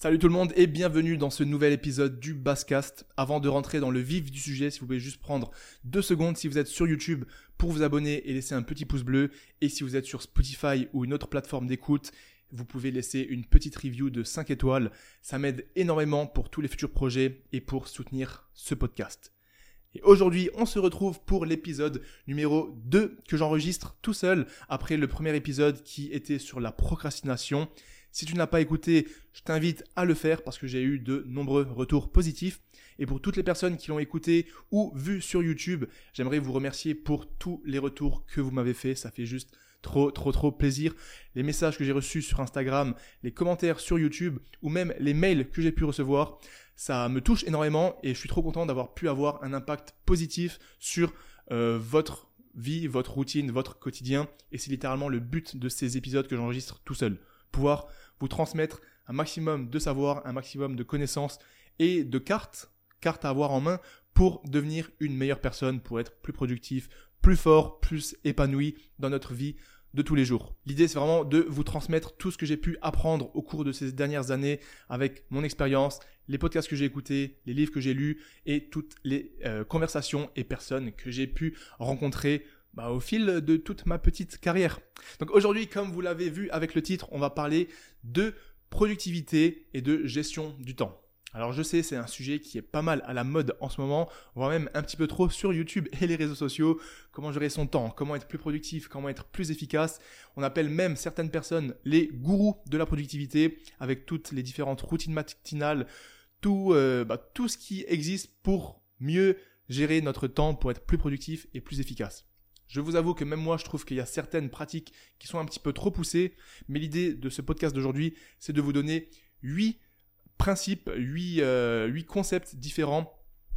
Salut tout le monde et bienvenue dans ce nouvel épisode du Basscast. Avant de rentrer dans le vif du sujet, si vous pouvez juste prendre deux secondes si vous êtes sur YouTube pour vous abonner et laisser un petit pouce bleu. Et si vous êtes sur Spotify ou une autre plateforme d'écoute, vous pouvez laisser une petite review de 5 étoiles. Ça m'aide énormément pour tous les futurs projets et pour soutenir ce podcast. Et aujourd'hui, on se retrouve pour l'épisode numéro 2 que j'enregistre tout seul après le premier épisode qui était sur la procrastination. Si tu n'as pas écouté, je t'invite à le faire parce que j'ai eu de nombreux retours positifs. Et pour toutes les personnes qui l'ont écouté ou vu sur YouTube, j'aimerais vous remercier pour tous les retours que vous m'avez fait. Ça fait juste trop, trop, trop plaisir. Les messages que j'ai reçus sur Instagram, les commentaires sur YouTube ou même les mails que j'ai pu recevoir, ça me touche énormément et je suis trop content d'avoir pu avoir un impact positif sur euh, votre vie, votre routine, votre quotidien. Et c'est littéralement le but de ces épisodes que j'enregistre tout seul pouvoir vous transmettre un maximum de savoir, un maximum de connaissances et de cartes, cartes à avoir en main pour devenir une meilleure personne, pour être plus productif, plus fort, plus épanoui dans notre vie de tous les jours. L'idée, c'est vraiment de vous transmettre tout ce que j'ai pu apprendre au cours de ces dernières années avec mon expérience, les podcasts que j'ai écoutés, les livres que j'ai lus et toutes les euh, conversations et personnes que j'ai pu rencontrer bah, au fil de toute ma petite carrière. Donc aujourd'hui, comme vous l'avez vu avec le titre, on va parler de productivité et de gestion du temps. Alors je sais, c'est un sujet qui est pas mal à la mode en ce moment, voire même un petit peu trop sur YouTube et les réseaux sociaux. Comment gérer son temps, comment être plus productif, comment être plus efficace? On appelle même certaines personnes les gourous de la productivité, avec toutes les différentes routines matinales, tout, euh, bah, tout ce qui existe pour mieux gérer notre temps, pour être plus productif et plus efficace. Je vous avoue que même moi, je trouve qu'il y a certaines pratiques qui sont un petit peu trop poussées, mais l'idée de ce podcast d'aujourd'hui, c'est de vous donner 8 principes, 8, euh, concepts différents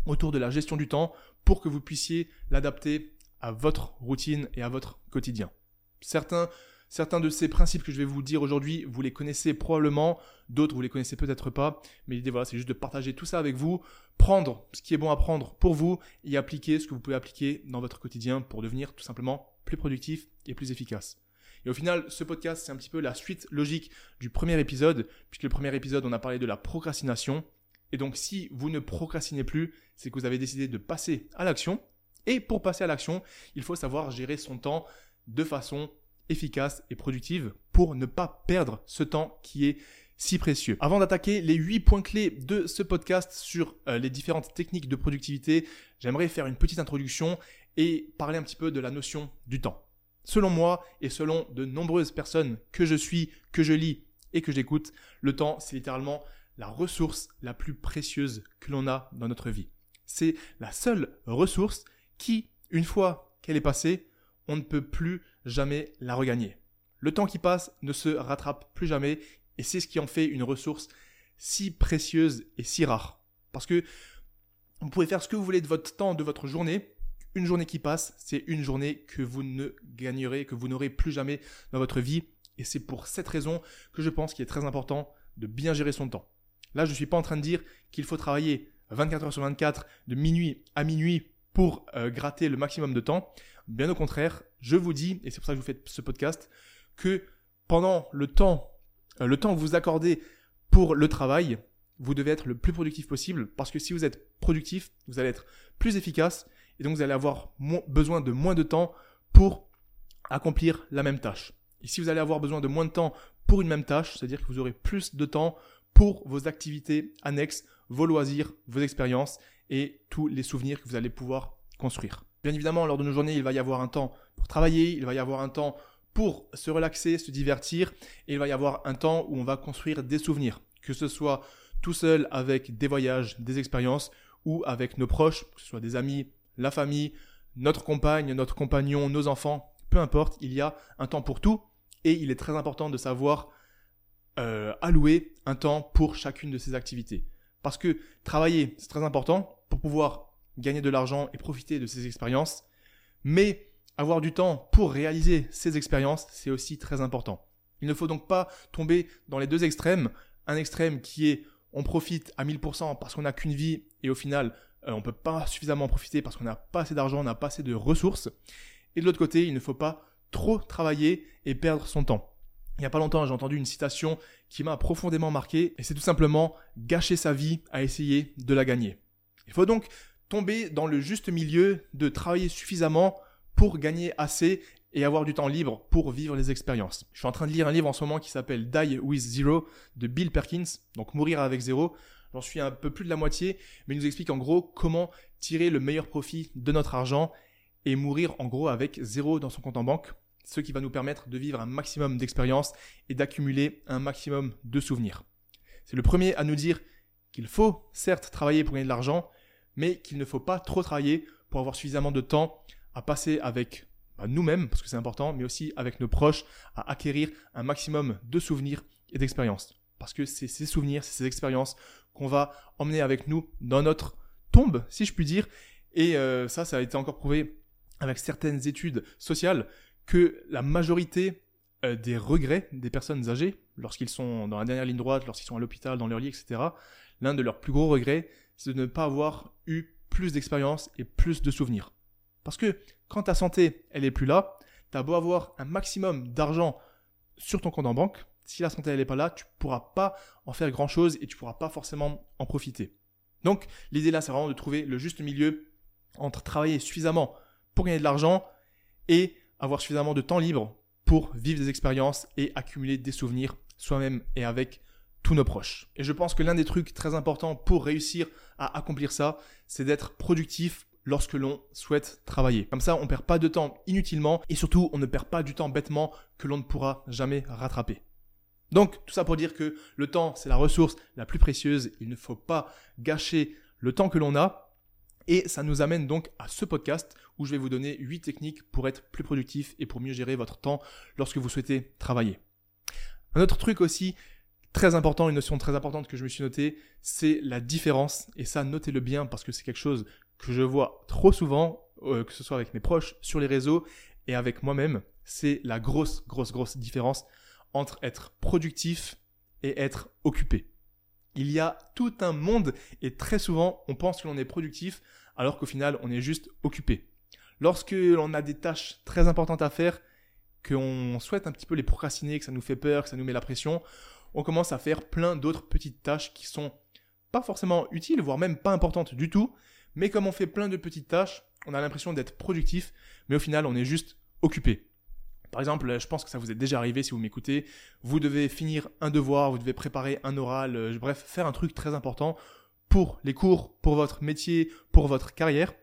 autour de la gestion du temps pour que vous puissiez l'adapter à votre routine et à votre quotidien. Certains Certains de ces principes que je vais vous dire aujourd'hui, vous les connaissez probablement, d'autres vous les connaissez peut-être pas, mais l'idée voilà, c'est juste de partager tout ça avec vous, prendre ce qui est bon à prendre pour vous et appliquer ce que vous pouvez appliquer dans votre quotidien pour devenir tout simplement plus productif et plus efficace. Et au final, ce podcast, c'est un petit peu la suite logique du premier épisode, puisque le premier épisode, on a parlé de la procrastination. Et donc, si vous ne procrastinez plus, c'est que vous avez décidé de passer à l'action. Et pour passer à l'action, il faut savoir gérer son temps de façon efficace et productive pour ne pas perdre ce temps qui est si précieux. Avant d'attaquer les 8 points clés de ce podcast sur euh, les différentes techniques de productivité, j'aimerais faire une petite introduction et parler un petit peu de la notion du temps. Selon moi et selon de nombreuses personnes que je suis, que je lis et que j'écoute, le temps, c'est littéralement la ressource la plus précieuse que l'on a dans notre vie. C'est la seule ressource qui, une fois qu'elle est passée, on ne peut plus jamais la regagner. Le temps qui passe ne se rattrape plus jamais et c'est ce qui en fait une ressource si précieuse et si rare. Parce que vous pouvez faire ce que vous voulez de votre temps, de votre journée. Une journée qui passe, c'est une journée que vous ne gagnerez, que vous n'aurez plus jamais dans votre vie. Et c'est pour cette raison que je pense qu'il est très important de bien gérer son temps. Là, je ne suis pas en train de dire qu'il faut travailler 24 heures sur 24, de minuit à minuit pour euh, gratter le maximum de temps. Bien au contraire, je vous dis, et c'est pour ça que je vous fais ce podcast, que pendant le temps, euh, le temps que vous accordez pour le travail, vous devez être le plus productif possible parce que si vous êtes productif, vous allez être plus efficace et donc vous allez avoir besoin de moins de temps pour accomplir la même tâche. Et si vous allez avoir besoin de moins de temps pour une même tâche, c'est-à-dire que vous aurez plus de temps pour vos activités annexes, vos loisirs, vos expériences et tous les souvenirs que vous allez pouvoir construire. Bien évidemment, lors de nos journées, il va y avoir un temps pour travailler, il va y avoir un temps pour se relaxer, se divertir, et il va y avoir un temps où on va construire des souvenirs, que ce soit tout seul avec des voyages, des expériences, ou avec nos proches, que ce soit des amis, la famille, notre compagne, notre compagnon, nos enfants, peu importe, il y a un temps pour tout, et il est très important de savoir euh, allouer un temps pour chacune de ces activités. Parce que travailler, c'est très important pour pouvoir gagner de l'argent et profiter de ces expériences. Mais avoir du temps pour réaliser ces expériences, c'est aussi très important. Il ne faut donc pas tomber dans les deux extrêmes. Un extrême qui est on profite à 1000% parce qu'on n'a qu'une vie et au final euh, on ne peut pas suffisamment en profiter parce qu'on n'a pas assez d'argent, on n'a pas assez de ressources. Et de l'autre côté, il ne faut pas trop travailler et perdre son temps. Il n'y a pas longtemps, j'ai entendu une citation qui m'a profondément marqué, et c'est tout simplement gâcher sa vie à essayer de la gagner. Il faut donc tomber dans le juste milieu de travailler suffisamment pour gagner assez et avoir du temps libre pour vivre les expériences. Je suis en train de lire un livre en ce moment qui s'appelle Die with Zero de Bill Perkins, donc mourir avec zéro. J'en suis un peu plus de la moitié, mais il nous explique en gros comment tirer le meilleur profit de notre argent et mourir en gros avec zéro dans son compte en banque, ce qui va nous permettre de vivre un maximum d'expériences et d'accumuler un maximum de souvenirs. C'est le premier à nous dire qu'il faut certes travailler pour gagner de l'argent, mais qu'il ne faut pas trop travailler pour avoir suffisamment de temps à passer avec bah, nous-mêmes, parce que c'est important, mais aussi avec nos proches, à acquérir un maximum de souvenirs et d'expériences. Parce que c'est ces souvenirs, c'est ces expériences qu'on va emmener avec nous dans notre tombe, si je puis dire. Et euh, ça, ça a été encore prouvé avec certaines études sociales que la majorité euh, des regrets des personnes âgées, lorsqu'ils sont dans la dernière ligne droite, lorsqu'ils sont à l'hôpital, dans leur lit, etc., l'un de leurs plus gros regrets, c'est de ne pas avoir eu plus d'expérience et plus de souvenirs. Parce que quand ta santé, elle est plus là, tu as beau avoir un maximum d'argent sur ton compte en banque, si la santé elle n'est pas là, tu pourras pas en faire grand chose et tu pourras pas forcément en profiter. Donc l'idée là, c'est vraiment de trouver le juste milieu entre travailler suffisamment pour gagner de l'argent et avoir suffisamment de temps libre pour vivre des expériences et accumuler des souvenirs soi-même et avec tous nos proches. Et je pense que l'un des trucs très importants pour réussir à accomplir ça, c'est d'être productif lorsque l'on souhaite travailler. Comme ça, on ne perd pas de temps inutilement et surtout, on ne perd pas du temps bêtement que l'on ne pourra jamais rattraper. Donc, tout ça pour dire que le temps, c'est la ressource la plus précieuse. Il ne faut pas gâcher le temps que l'on a. Et ça nous amène donc à ce podcast où je vais vous donner 8 techniques pour être plus productif et pour mieux gérer votre temps lorsque vous souhaitez travailler. Un autre truc aussi très important, une notion très importante que je me suis noté, c'est la différence. Et ça, notez-le bien parce que c'est quelque chose que je vois trop souvent, euh, que ce soit avec mes proches, sur les réseaux et avec moi-même. C'est la grosse, grosse, grosse différence entre être productif et être occupé. Il y a tout un monde et très souvent on pense que l'on est productif alors qu'au final on est juste occupé. Lorsque l'on a des tâches très importantes à faire, qu'on souhaite un petit peu les procrastiner, que ça nous fait peur, que ça nous met la pression, on commence à faire plein d'autres petites tâches qui sont pas forcément utiles, voire même pas importantes du tout, mais comme on fait plein de petites tâches, on a l'impression d'être productif, mais au final on est juste occupé. Par exemple, je pense que ça vous est déjà arrivé si vous m'écoutez, vous devez finir un devoir, vous devez préparer un oral, euh, bref, faire un truc très important pour les cours, pour votre métier, pour votre carrière.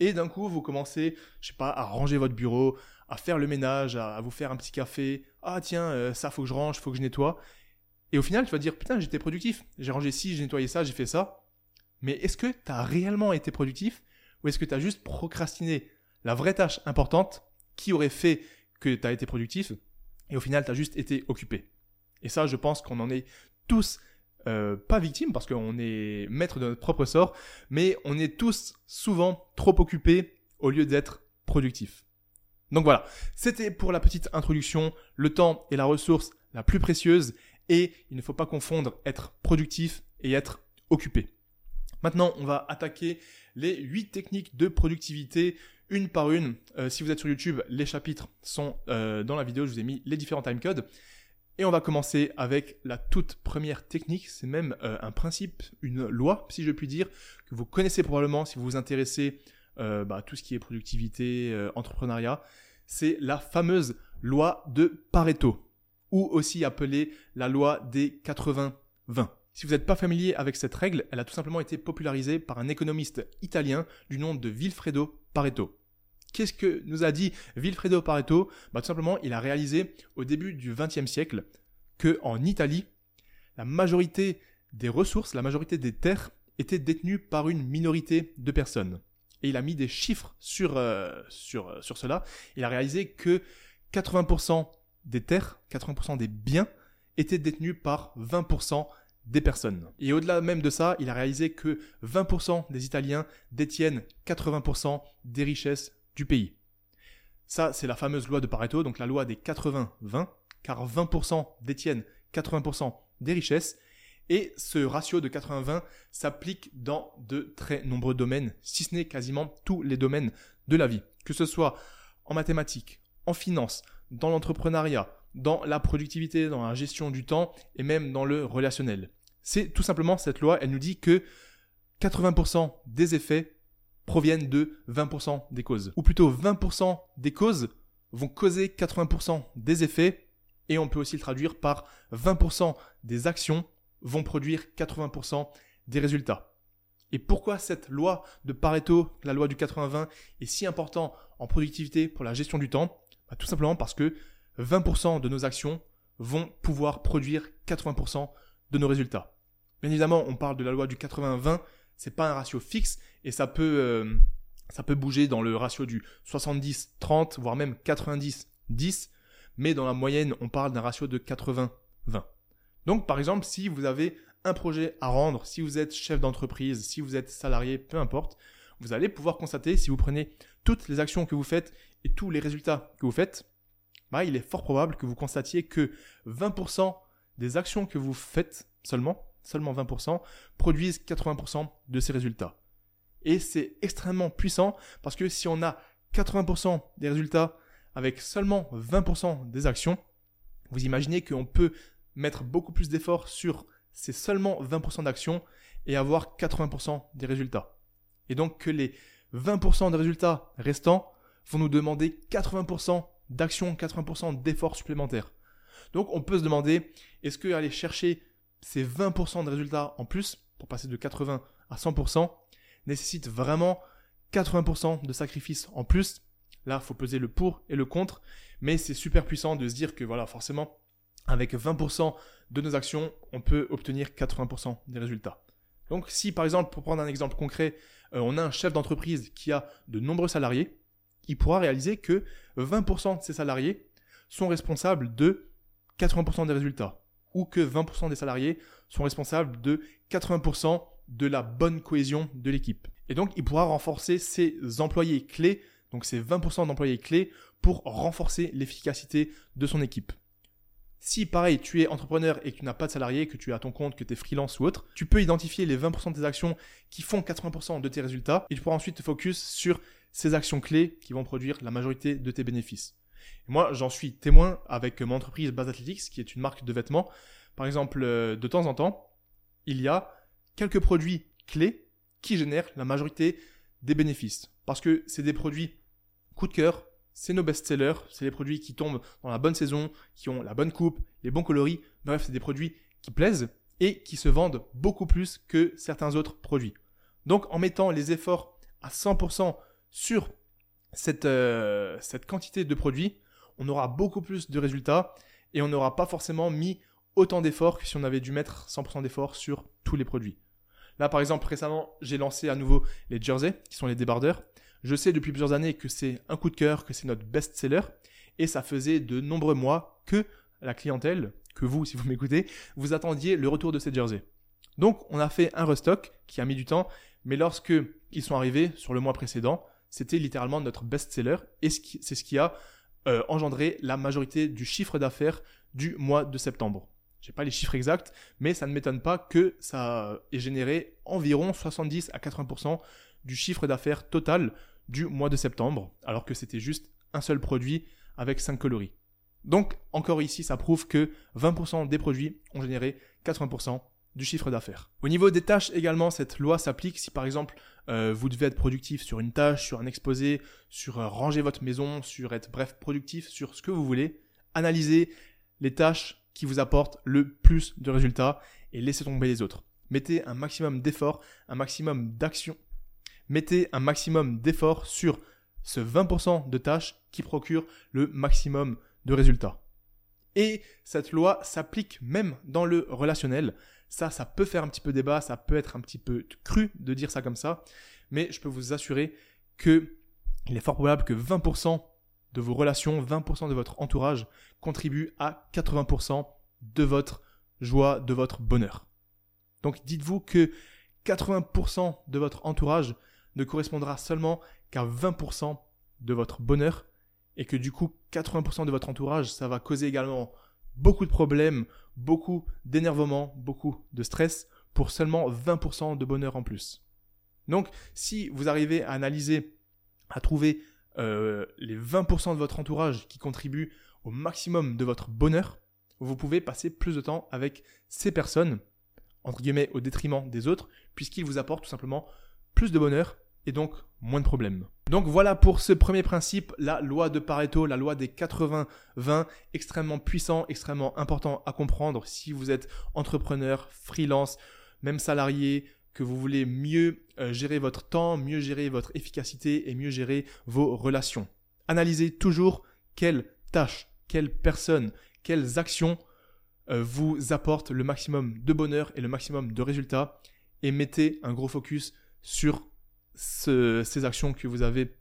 Et d'un coup, vous commencez, je sais pas, à ranger votre bureau, à faire le ménage, à vous faire un petit café. Ah tiens, euh, ça faut que je range, faut que je nettoie. Et au final, tu vas dire, putain, j'étais productif. J'ai rangé ci, j'ai nettoyé ça, j'ai fait ça. Mais est-ce que tu as réellement été productif ou est-ce que tu as juste procrastiné la vraie tâche importante qui aurait fait que tu as été productif et au final tu as juste été occupé? Et ça, je pense qu'on en est tous euh, pas victimes parce qu'on est maître de notre propre sort, mais on est tous souvent trop occupés au lieu d'être productifs. Donc voilà, c'était pour la petite introduction. Le temps est la ressource la plus précieuse et il ne faut pas confondre être productif et être occupé. Maintenant, on va attaquer les 8 techniques de productivité une par une. Euh, si vous êtes sur YouTube, les chapitres sont euh, dans la vidéo, je vous ai mis les différents timecodes. Et on va commencer avec la toute première technique, c'est même euh, un principe, une loi, si je puis dire, que vous connaissez probablement si vous vous intéressez bah, à tout ce qui est productivité, entrepreneuriat. C'est la fameuse loi de Pareto, ou aussi appelée la loi des 80-20. Si vous n'êtes pas familier avec cette règle, elle a tout simplement été popularisée par un économiste italien du nom de Vilfredo Pareto. Qu'est-ce que nous a dit Vilfredo Pareto? Bah, Tout simplement, il a réalisé au début du XXe siècle que en Italie, la majorité des ressources, la majorité des terres étaient détenues par une minorité de personnes. Et il a mis des chiffres sur, euh, sur, euh, sur cela. Il a réalisé que 80% des terres, 80% des biens étaient détenus par 20% des personnes. Et au-delà même de ça, il a réalisé que 20% des Italiens détiennent 80% des richesses du pays. Ça, c'est la fameuse loi de Pareto, donc la loi des 80-20, car 20% détiennent 80% des richesses, et ce ratio de 80-20 s'applique dans de très nombreux domaines, si ce n'est quasiment tous les domaines de la vie, que ce soit en mathématiques, en finance, dans l'entrepreneuriat, dans la productivité, dans la gestion du temps et même dans le relationnel. C'est tout simplement cette loi, elle nous dit que 80% des effets proviennent de 20% des causes. Ou plutôt 20% des causes vont causer 80% des effets et on peut aussi le traduire par 20% des actions vont produire 80% des résultats. Et pourquoi cette loi de Pareto, la loi du 80-20, est si importante en productivité pour la gestion du temps? Bah, Tout simplement parce que 20% de nos actions vont pouvoir produire 80% de nos résultats. Bien évidemment, on parle de la loi du 80-20, c'est pas un ratio fixe et ça peut, euh, ça peut bouger dans le ratio du 70-30, voire même 90-10, mais dans la moyenne, on parle d'un ratio de 80-20. Donc, par exemple, si vous avez un projet à rendre, si vous êtes chef d'entreprise, si vous êtes salarié, peu importe, vous allez pouvoir constater si vous prenez toutes les actions que vous faites et tous les résultats que vous faites, bah, il est fort probable que vous constatiez que 20% des actions que vous faites seulement, seulement 20%, produisent 80% de ces résultats. Et c'est extrêmement puissant parce que si on a 80% des résultats avec seulement 20% des actions, vous imaginez qu'on peut mettre beaucoup plus d'efforts sur ces seulement 20% d'actions et avoir 80% des résultats. Et donc que les 20% des résultats restants vont nous demander 80% d'actions, 80% d'efforts supplémentaires. Donc on peut se demander, est-ce que aller chercher ces 20% de résultats en plus, pour passer de 80 à 100%, nécessite vraiment 80% de sacrifices en plus? Là, il faut peser le pour et le contre, mais c'est super puissant de se dire que voilà, forcément, avec 20% de nos actions, on peut obtenir 80% des résultats. Donc si par exemple, pour prendre un exemple concret, euh, on a un chef d'entreprise qui a de nombreux salariés, il pourra réaliser que 20% de ses salariés sont responsables de 80% des résultats, ou que 20% des salariés sont responsables de 80% de la bonne cohésion de l'équipe. Et donc, il pourra renforcer ses employés clés, donc ses 20% d'employés clés, pour renforcer l'efficacité de son équipe. Si pareil, tu es entrepreneur et que tu n'as pas de salariés, que tu es à ton compte, que tu es freelance ou autre, tu peux identifier les 20% de tes actions qui font 80% de tes résultats et tu pourras ensuite te focus sur ces actions clés qui vont produire la majorité de tes bénéfices. moi, j'en suis témoin avec mon entreprise Base Athletics, qui est une marque de vêtements. Par exemple, euh, de temps en temps, il y a quelques produits clés qui génèrent la majorité des bénéfices. Parce que c'est des produits coup de cœur, c'est nos best-sellers, c'est les produits qui tombent dans la bonne saison, qui ont la bonne coupe, les bons coloris. Bref, c'est des produits qui plaisent et qui se vendent beaucoup plus que certains autres produits. Donc en mettant les efforts à 100% sur cette, euh, cette quantité de produits, on aura beaucoup plus de résultats et on n'aura pas forcément mis autant d'efforts que si on avait dû mettre 100% d'efforts sur tous les produits. Là, par exemple, récemment, j'ai lancé à nouveau les jerseys, qui sont les débardeurs. Je sais depuis plusieurs années que c'est un coup de cœur, que c'est notre best-seller, et ça faisait de nombreux mois que la clientèle, que vous, si vous m'écoutez, vous attendiez le retour de ces jerseys. Donc, on a fait un restock qui a mis du temps, mais lorsque ils sont arrivés sur le mois précédent, c'était littéralement notre best-seller, et c'est ce qui a euh, engendré la majorité du chiffre d'affaires du mois de septembre. Je n'ai pas les chiffres exacts, mais ça ne m'étonne pas que ça ait généré environ 70 à 80% du chiffre d'affaires total du mois de septembre, alors que c'était juste un seul produit avec 5 coloris. Donc, encore ici, ça prouve que 20% des produits ont généré 80% du chiffre d'affaires. Au niveau des tâches également, cette loi s'applique si par exemple euh, vous devez être productif sur une tâche, sur un exposé, sur euh, ranger votre maison, sur être bref productif sur ce que vous voulez. Analysez les tâches qui vous apportent le plus de résultats et laissez tomber les autres. Mettez un maximum d'efforts, un maximum d'action mettez un maximum d'efforts sur ce 20% de tâches qui procurent le maximum de résultats. Et cette loi s'applique même dans le relationnel. Ça, ça peut faire un petit peu débat, ça peut être un petit peu cru de dire ça comme ça, mais je peux vous assurer que il est fort probable que 20% de vos relations, 20% de votre entourage contribuent à 80% de votre joie, de votre bonheur. Donc dites-vous que 80% de votre entourage ne correspondra seulement qu'à 20% de votre bonheur et que du coup 80% de votre entourage, ça va causer également beaucoup de problèmes, beaucoup d'énervement, beaucoup de stress pour seulement 20% de bonheur en plus. Donc si vous arrivez à analyser, à trouver euh, les 20% de votre entourage qui contribuent au maximum de votre bonheur, vous pouvez passer plus de temps avec ces personnes, entre guillemets, au détriment des autres, puisqu'ils vous apportent tout simplement plus de bonheur et donc moins de problèmes. Donc voilà pour ce premier principe, la loi de Pareto, la loi des 80-20, extrêmement puissant, extrêmement important à comprendre si vous êtes entrepreneur, freelance, même salarié, que vous voulez mieux euh, gérer votre temps, mieux gérer votre efficacité et mieux gérer vos relations. Analysez toujours quelles tâches, quelles personnes, quelles actions euh, vous apportent le maximum de bonheur et le maximum de résultats et mettez un gros focus sur ces actions que vous avez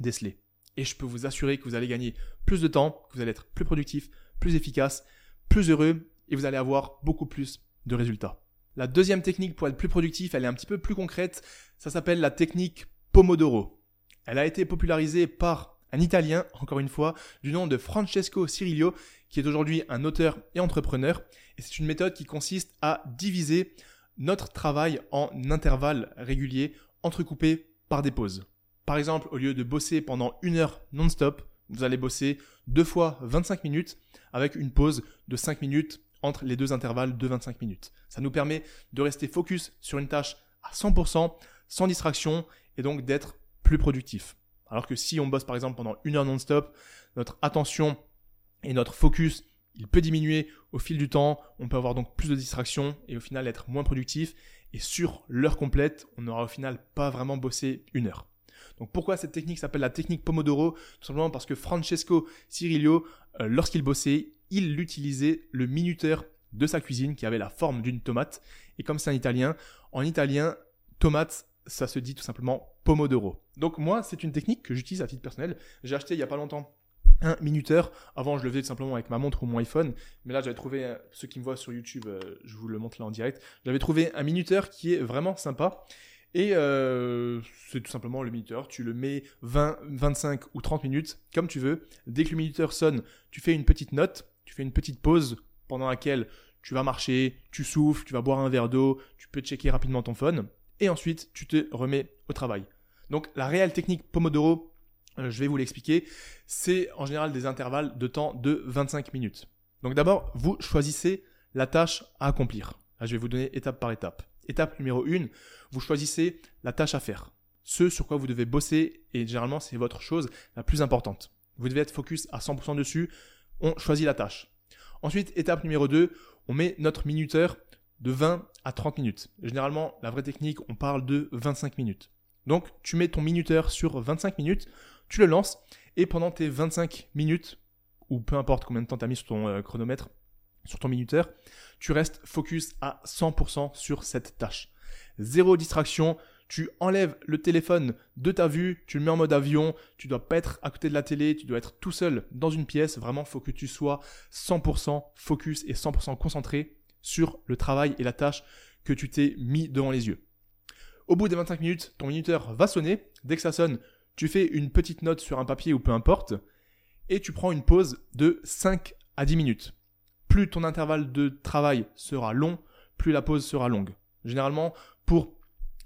décelées. Et je peux vous assurer que vous allez gagner plus de temps, que vous allez être plus productif, plus efficace, plus heureux et vous allez avoir beaucoup plus de résultats. La deuxième technique pour être plus productif, elle est un petit peu plus concrète. Ça s'appelle la technique Pomodoro. Elle a été popularisée par un Italien, encore une fois, du nom de Francesco Cirillo, qui est aujourd'hui un auteur et entrepreneur. Et c'est une méthode qui consiste à diviser notre travail en intervalles réguliers entrecoupés par des pauses. Par exemple, au lieu de bosser pendant une heure non-stop, vous allez bosser deux fois 25 minutes avec une pause de 5 minutes entre les deux intervalles de 25 minutes. Ça nous permet de rester focus sur une tâche à 100%, sans distraction, et donc d'être plus productif. Alors que si on bosse par exemple pendant une heure non-stop, notre attention et notre focus, il peut diminuer au fil du temps, on peut avoir donc plus de distractions et au final être moins productif. Et sur l'heure complète, on n'aura au final pas vraiment bossé une heure. Donc pourquoi cette technique s'appelle la technique Pomodoro? Tout simplement parce que Francesco Cirillo, euh, lorsqu'il bossait, il utilisait le minuteur de sa cuisine qui avait la forme d'une tomate. Et comme c'est un italien, en italien, tomate, ça se dit tout simplement Pomodoro. Donc moi, c'est une technique que j'utilise à titre personnel. J'ai acheté il n'y a pas longtemps un minuteur. Avant, je le faisais tout simplement avec ma montre ou mon iPhone. Mais là, j'avais trouvé, euh, ceux qui me voient sur YouTube, euh, je vous le montre là en direct. J'avais trouvé un minuteur qui est vraiment sympa. Et euh, c'est tout simplement le minuteur. Tu le mets 20, 25 ou 30 minutes, comme tu veux. Dès que le minuteur sonne, tu fais une petite note, tu fais une petite pause pendant laquelle tu vas marcher, tu souffles, tu vas boire un verre d'eau, tu peux checker rapidement ton phone. Et ensuite, tu te remets au travail. Donc la réelle technique Pomodoro, je vais vous l'expliquer, c'est en général des intervalles de temps de 25 minutes. Donc d'abord, vous choisissez la tâche à accomplir. je vais vous donner étape par étape. Étape numéro 1, vous choisissez la tâche à faire. Ce sur quoi vous devez bosser, et généralement c'est votre chose la plus importante. Vous devez être focus à 100% dessus, on choisit la tâche. Ensuite, étape numéro 2, on met notre minuteur de 20 à 30 minutes. Généralement, la vraie technique, on parle de 25 minutes. Donc, tu mets ton minuteur sur 25 minutes, tu le lances, et pendant tes 25 minutes, ou peu importe combien de temps tu as mis sur ton euh, chronomètre, sur ton minuteur, tu restes focus à 100% sur cette tâche. Zéro distraction, tu enlèves le téléphone de ta vue, tu le mets en mode avion, tu dois pas être à côté de la télé, tu dois être tout seul dans une pièce, vraiment faut que tu sois 100% focus et 100% concentré sur le travail et la tâche que tu t'es mis devant les yeux. Au bout des 25 minutes, ton minuteur va sonner. Dès que ça sonne, tu fais une petite note sur un papier ou peu importe, et tu prends une pause de 5 à 10 minutes. Plus ton intervalle de travail sera long, plus la pause sera longue. Généralement, pour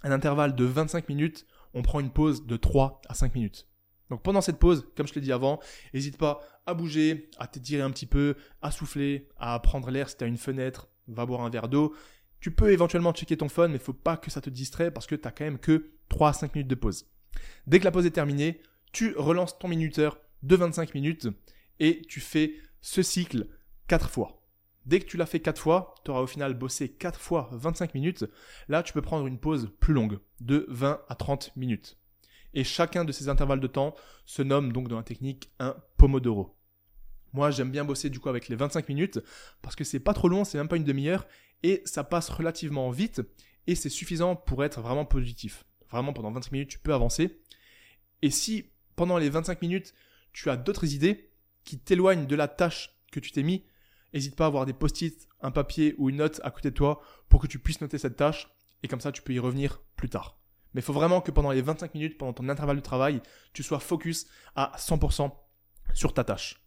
un intervalle de 25 minutes, on prend une pause de 3 à 5 minutes. Donc pendant cette pause, comme je te l'ai dit avant, n'hésite pas à bouger, à t'étirer un petit peu, à souffler, à prendre l'air si tu as une fenêtre, va boire un verre d'eau. Tu peux éventuellement checker ton phone, mais il faut pas que ça te distrait parce que tu n'as quand même que 3 à 5 minutes de pause. Dès que la pause est terminée, tu relances ton minuteur de 25 minutes et tu fais ce cycle 4 fois. Dès que tu l'as fait 4 fois, tu auras au final bossé 4 fois 25 minutes. Là, tu peux prendre une pause plus longue, de 20 à 30 minutes. Et chacun de ces intervalles de temps se nomme donc dans la technique un Pomodoro. Moi, j'aime bien bosser du coup avec les 25 minutes parce que c'est pas trop long, c'est même pas une demi-heure et ça passe relativement vite et c'est suffisant pour être vraiment positif. Vraiment, pendant 25 minutes, tu peux avancer. Et si pendant les 25 minutes, tu as d'autres idées qui t'éloignent de la tâche que tu t'es mis, n'hésite pas à avoir des post-it, un papier ou une note à côté de toi pour que tu puisses noter cette tâche et comme ça tu peux y revenir plus tard. Mais il faut vraiment que pendant les 25 minutes, pendant ton intervalle de travail, tu sois focus à 100% sur ta tâche.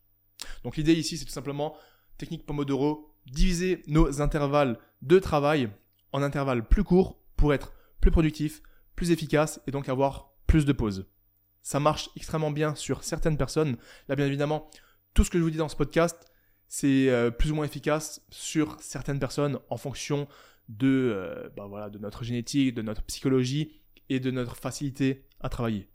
Donc l'idée ici, c'est tout simplement technique Pomodoro, diviser nos intervalles de travail en intervalles plus courts pour être plus productif, plus efficace et donc avoir plus de pauses. Ça marche extrêmement bien sur certaines personnes. Là, bien évidemment, tout ce que je vous dis dans ce podcast, c'est euh, plus ou moins efficace sur certaines personnes en fonction de, euh, bah voilà, de notre génétique, de notre psychologie et de notre facilité à travailler.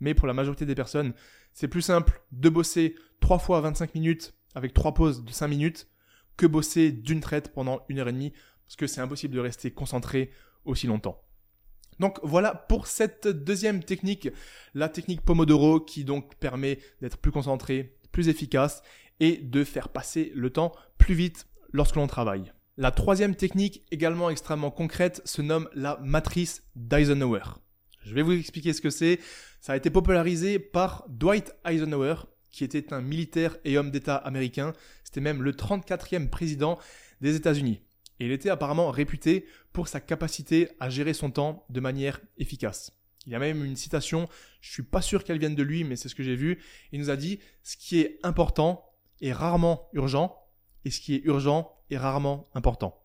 Mais pour la majorité des personnes, c'est plus simple de bosser 3 fois 25 minutes avec 3 pauses de 5 minutes que bosser d'une traite pendant une heure et demie parce que c'est impossible de rester concentré aussi longtemps. Donc voilà pour cette deuxième technique, la technique Pomodoro qui donc permet d'être plus concentré, plus efficace et de faire passer le temps plus vite lorsque l'on travaille. La troisième technique, également extrêmement concrète, se nomme la matrice d'Eisenhower. Je vais vous expliquer ce que c'est. Ça a été popularisé par Dwight Eisenhower, qui était un militaire et homme d'État américain. C'était même le 34e président des États-Unis. Et il était apparemment réputé pour sa capacité à gérer son temps de manière efficace. Il y a même une citation, je suis pas sûr qu'elle vienne de lui, mais c'est ce que j'ai vu. Il nous a dit ce qui est important est rarement urgent et ce qui est urgent est rarement important.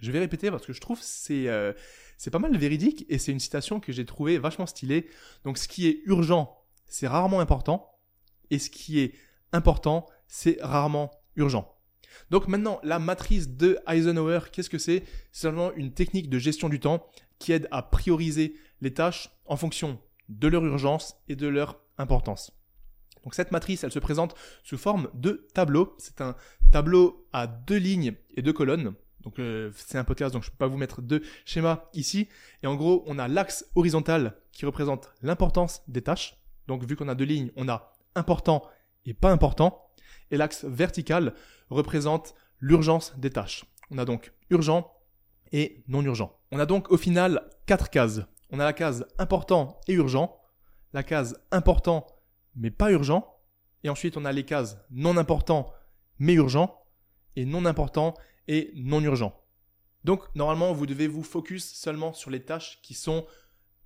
Je vais répéter parce que je trouve c'est euh, c'est pas mal véridique et c'est une citation que j'ai trouvée vachement stylée. Donc ce qui est urgent, c'est rarement important et ce qui est important, c'est rarement urgent. Donc maintenant, la matrice de Eisenhower, qu'est-ce que c'est? C'est seulement une technique de gestion du temps qui aide à prioriser les tâches en fonction de leur urgence et de leur importance. Donc cette matrice, elle se présente sous forme de tableau. C'est un tableau à deux lignes et deux colonnes. Donc euh, c'est un podcast, donc je ne peux pas vous mettre deux schémas ici. Et en gros, on a l'axe horizontal qui représente l'importance des tâches. Donc vu qu'on a deux lignes, on a important et pas important. Et l'axe vertical représente l'urgence des tâches. On a donc urgent et non urgent. On a donc au final quatre cases. On a la case important et urgent, la case important mais pas urgent, et ensuite on a les cases non important mais urgent, et non important et non urgent. Donc normalement vous devez vous focus seulement sur les tâches qui sont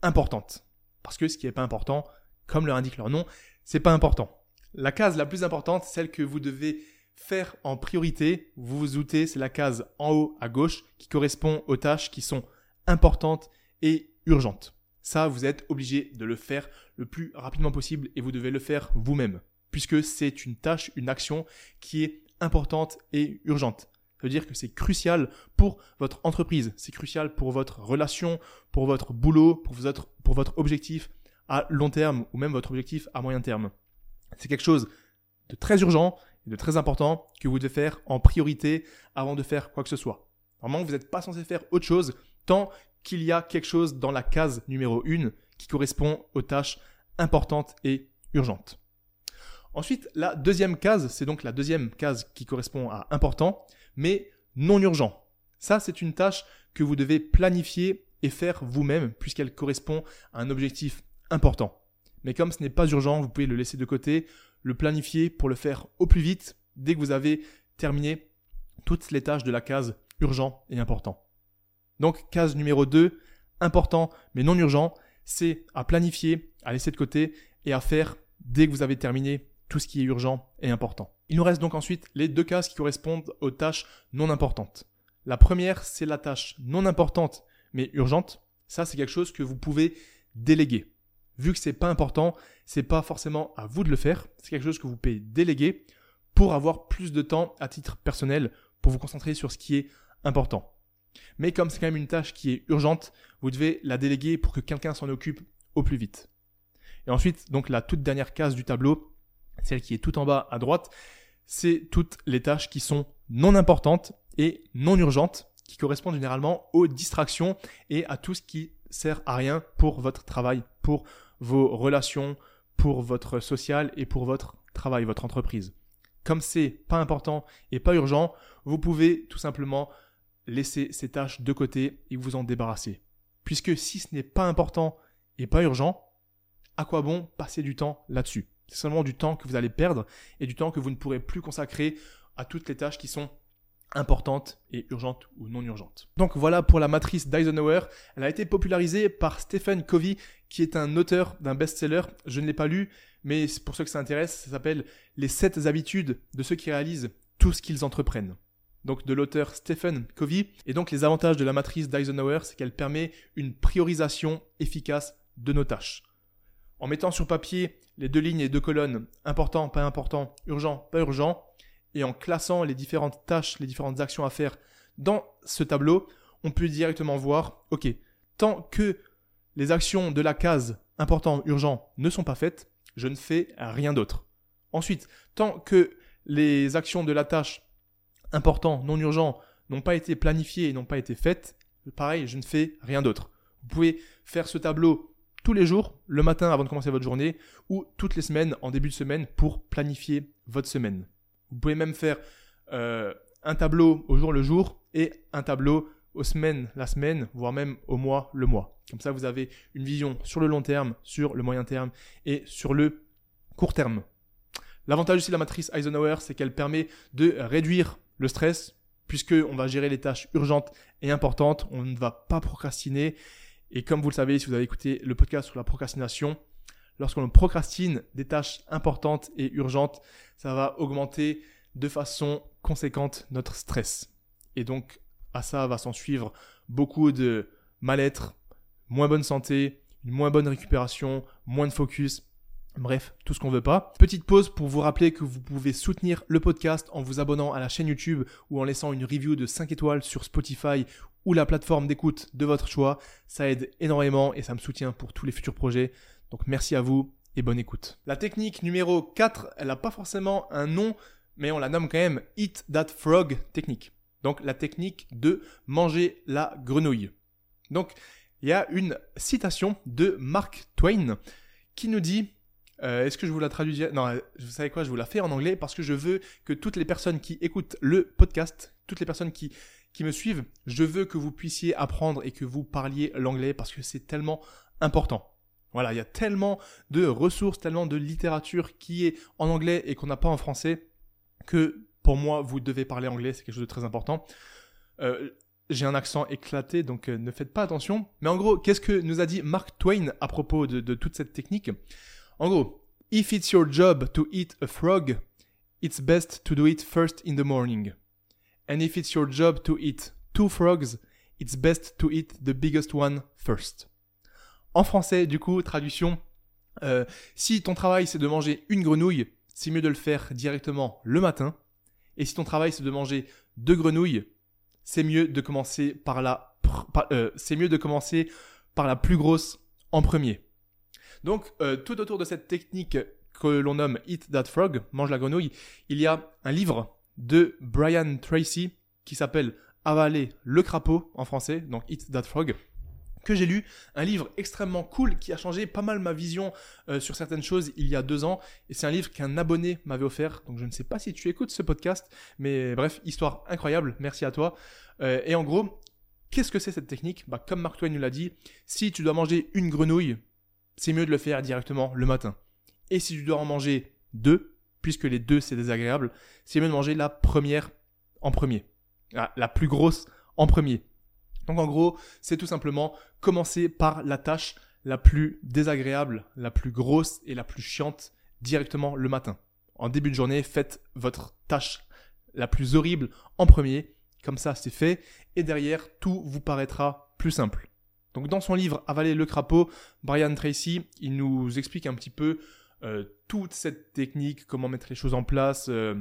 importantes. Parce que ce qui n'est pas important, comme leur indique leur nom, c'est pas important. La case la plus importante, celle que vous devez faire en priorité, vous vous doutez, c'est la case en haut à gauche qui correspond aux tâches qui sont importantes et urgentes. Ça, vous êtes obligé de le faire le plus rapidement possible et vous devez le faire vous-même, puisque c'est une tâche, une action qui est importante et urgente. Ça veut dire que c'est crucial pour votre entreprise, c'est crucial pour votre relation, pour votre boulot, pour votre, pour votre objectif à long terme ou même votre objectif à moyen terme. C'est quelque chose de très urgent de très important que vous devez faire en priorité avant de faire quoi que ce soit. Normalement, vous n'êtes pas censé faire autre chose tant qu'il y a quelque chose dans la case numéro 1 qui correspond aux tâches importantes et urgentes. Ensuite, la deuxième case, c'est donc la deuxième case qui correspond à important, mais non urgent. Ça, c'est une tâche que vous devez planifier et faire vous-même puisqu'elle correspond à un objectif important. Mais comme ce n'est pas urgent, vous pouvez le laisser de côté, le planifier pour le faire au plus vite dès que vous avez terminé toutes les tâches de la case urgent et important. Donc case numéro 2, important mais non urgent, c'est à planifier, à laisser de côté et à faire dès que vous avez terminé tout ce qui est urgent et important. Il nous reste donc ensuite les deux cases qui correspondent aux tâches non importantes. La première, c'est la tâche non importante mais urgente. Ça, c'est quelque chose que vous pouvez déléguer. Vu que c'est pas important, c'est pas forcément à vous de le faire. C'est quelque chose que vous pouvez déléguer pour avoir plus de temps à titre personnel pour vous concentrer sur ce qui est important. Mais comme c'est quand même une tâche qui est urgente, vous devez la déléguer pour que quelqu'un s'en occupe au plus vite. Et ensuite, donc la toute dernière case du tableau, celle qui est tout en bas à droite, c'est toutes les tâches qui sont non importantes et non urgentes, qui correspondent généralement aux distractions et à tout ce qui sert à rien pour votre travail, pour vos relations, pour votre social et pour votre travail, votre entreprise. Comme c'est pas important et pas urgent, vous pouvez tout simplement laisser ces tâches de côté et vous en débarrasser. Puisque si ce n'est pas important et pas urgent, à quoi bon passer du temps là-dessus? C'est seulement du temps que vous allez perdre et du temps que vous ne pourrez plus consacrer à toutes les tâches qui sont importantes et urgentes ou non urgentes. Donc voilà pour la matrice d'Eisenhower. Elle a été popularisée par Stephen Covey, qui est un auteur d'un best-seller. Je ne l'ai pas lu, mais pour ceux que ça intéresse, ça s'appelle Les 7 habitudes de ceux qui réalisent tout ce qu'ils entreprennent donc de l'auteur Stephen Covey. Et donc les avantages de la matrice d'Eisenhower, c'est qu'elle permet une priorisation efficace de nos tâches. en mettant sur papier les deux lignes et deux colonnes, important, pas important, urgent, pas urgent, et en classant les différentes tâches, les différentes actions à faire dans ce tableau, on peut directement voir, ok, tant que les actions de la case important, urgent ne sont pas faites, je ne fais rien d'autre. Ensuite, tant que les actions de la tâche important, non urgent n'ont pas été planifiées et n'ont pas été faites, pareil, je ne fais rien d'autre. Vous pouvez faire ce tableau tous les jours, le matin avant de commencer votre journée, ou toutes les semaines en début de semaine pour planifier votre semaine. Vous pouvez même faire euh, un tableau au jour le jour et un tableau aux semaines la semaine, voire même au mois le mois. Comme ça, vous avez une vision sur le long terme, sur le moyen terme et sur le court terme. L'avantage aussi de la matrice Eisenhower, c'est qu'elle permet de réduire le stress, puisqu'on va gérer les tâches urgentes et importantes, on ne va pas procrastiner. Et comme vous le savez, si vous avez écouté le podcast sur la procrastination, lorsqu'on procrastine des tâches importantes et urgentes, ça va augmenter de façon conséquente notre stress. Et donc, à ça va s'en suivre beaucoup de mal-être, moins bonne santé, une moins bonne récupération, moins de focus, Bref, tout ce qu'on veut pas. Petite pause pour vous rappeler que vous pouvez soutenir le podcast en vous abonnant à la chaîne YouTube ou en laissant une review de 5 étoiles sur Spotify ou la plateforme d'écoute de votre choix. Ça aide énormément et ça me soutient pour tous les futurs projets. Donc merci à vous et bonne écoute. La technique numéro 4, elle n'a pas forcément un nom, mais on la nomme quand même Eat That Frog technique. Donc la technique de manger la grenouille. Donc il y a une citation de Mark Twain qui nous dit euh, est-ce que je vous la traduis Non, vous savez quoi? Je vous la fais en anglais parce que je veux que toutes les personnes qui écoutent le podcast, toutes les personnes qui, qui me suivent, je veux que vous puissiez apprendre et que vous parliez l'anglais parce que c'est tellement important. Voilà, il y a tellement de ressources, tellement de littérature qui est en anglais et qu'on n'a pas en français que pour moi, vous devez parler anglais, c'est quelque chose de très important. Euh, j'ai un accent éclaté, donc euh, ne faites pas attention. Mais en gros, qu'est-ce que nous a dit Mark Twain à propos de toute cette technique? En gros, if it's your job to eat a frog, it's best to do it first in the morning. And if it's your job to eat two frogs, it's best to eat the biggest one first. En français, du coup, traduction, euh, si ton travail c'est de manger une grenouille, c'est mieux de le faire directement le matin. Et si ton travail c'est de manger deux grenouilles, c'est mieux de commencer par la, euh, plus grosse en premier. Donc, euh, tout autour de cette technique que l'on nomme Eat That Frog, mange la grenouille, il y a un livre de Brian Tracy qui s'appelle Avaler le crapaud en français, donc Eat That Frog, que j'ai lu, un livre extrêmement cool qui a changé pas mal ma vision euh, sur certaines choses il y a deux ans, et c'est un livre qu'un abonné m'avait offert, donc je ne sais pas si tu écoutes ce podcast, mais bref, histoire incroyable, merci à toi. Euh, et en gros, qu'est-ce que c'est cette technique? Bah, Comme Mark Twain nous l'a dit, si tu dois manger une grenouille c'est mieux de le faire directement le matin. Et si tu dois en manger deux, puisque les deux c'est désagréable, c'est mieux de manger la première en premier. Ah, la, plus grosse en premier. Donc en gros, c'est tout simplement commencer par la tâche la plus désagréable, la plus grosse et la plus chiante directement le matin. En début de journée, faites votre tâche la plus horrible en premier. Comme ça, c'est fait. Et derrière, tout vous paraîtra plus simple. Donc dans son livre Avaler le crapaud, Brian Tracy, il nous explique un petit peu euh, toute cette technique, comment mettre les choses en place. Euh,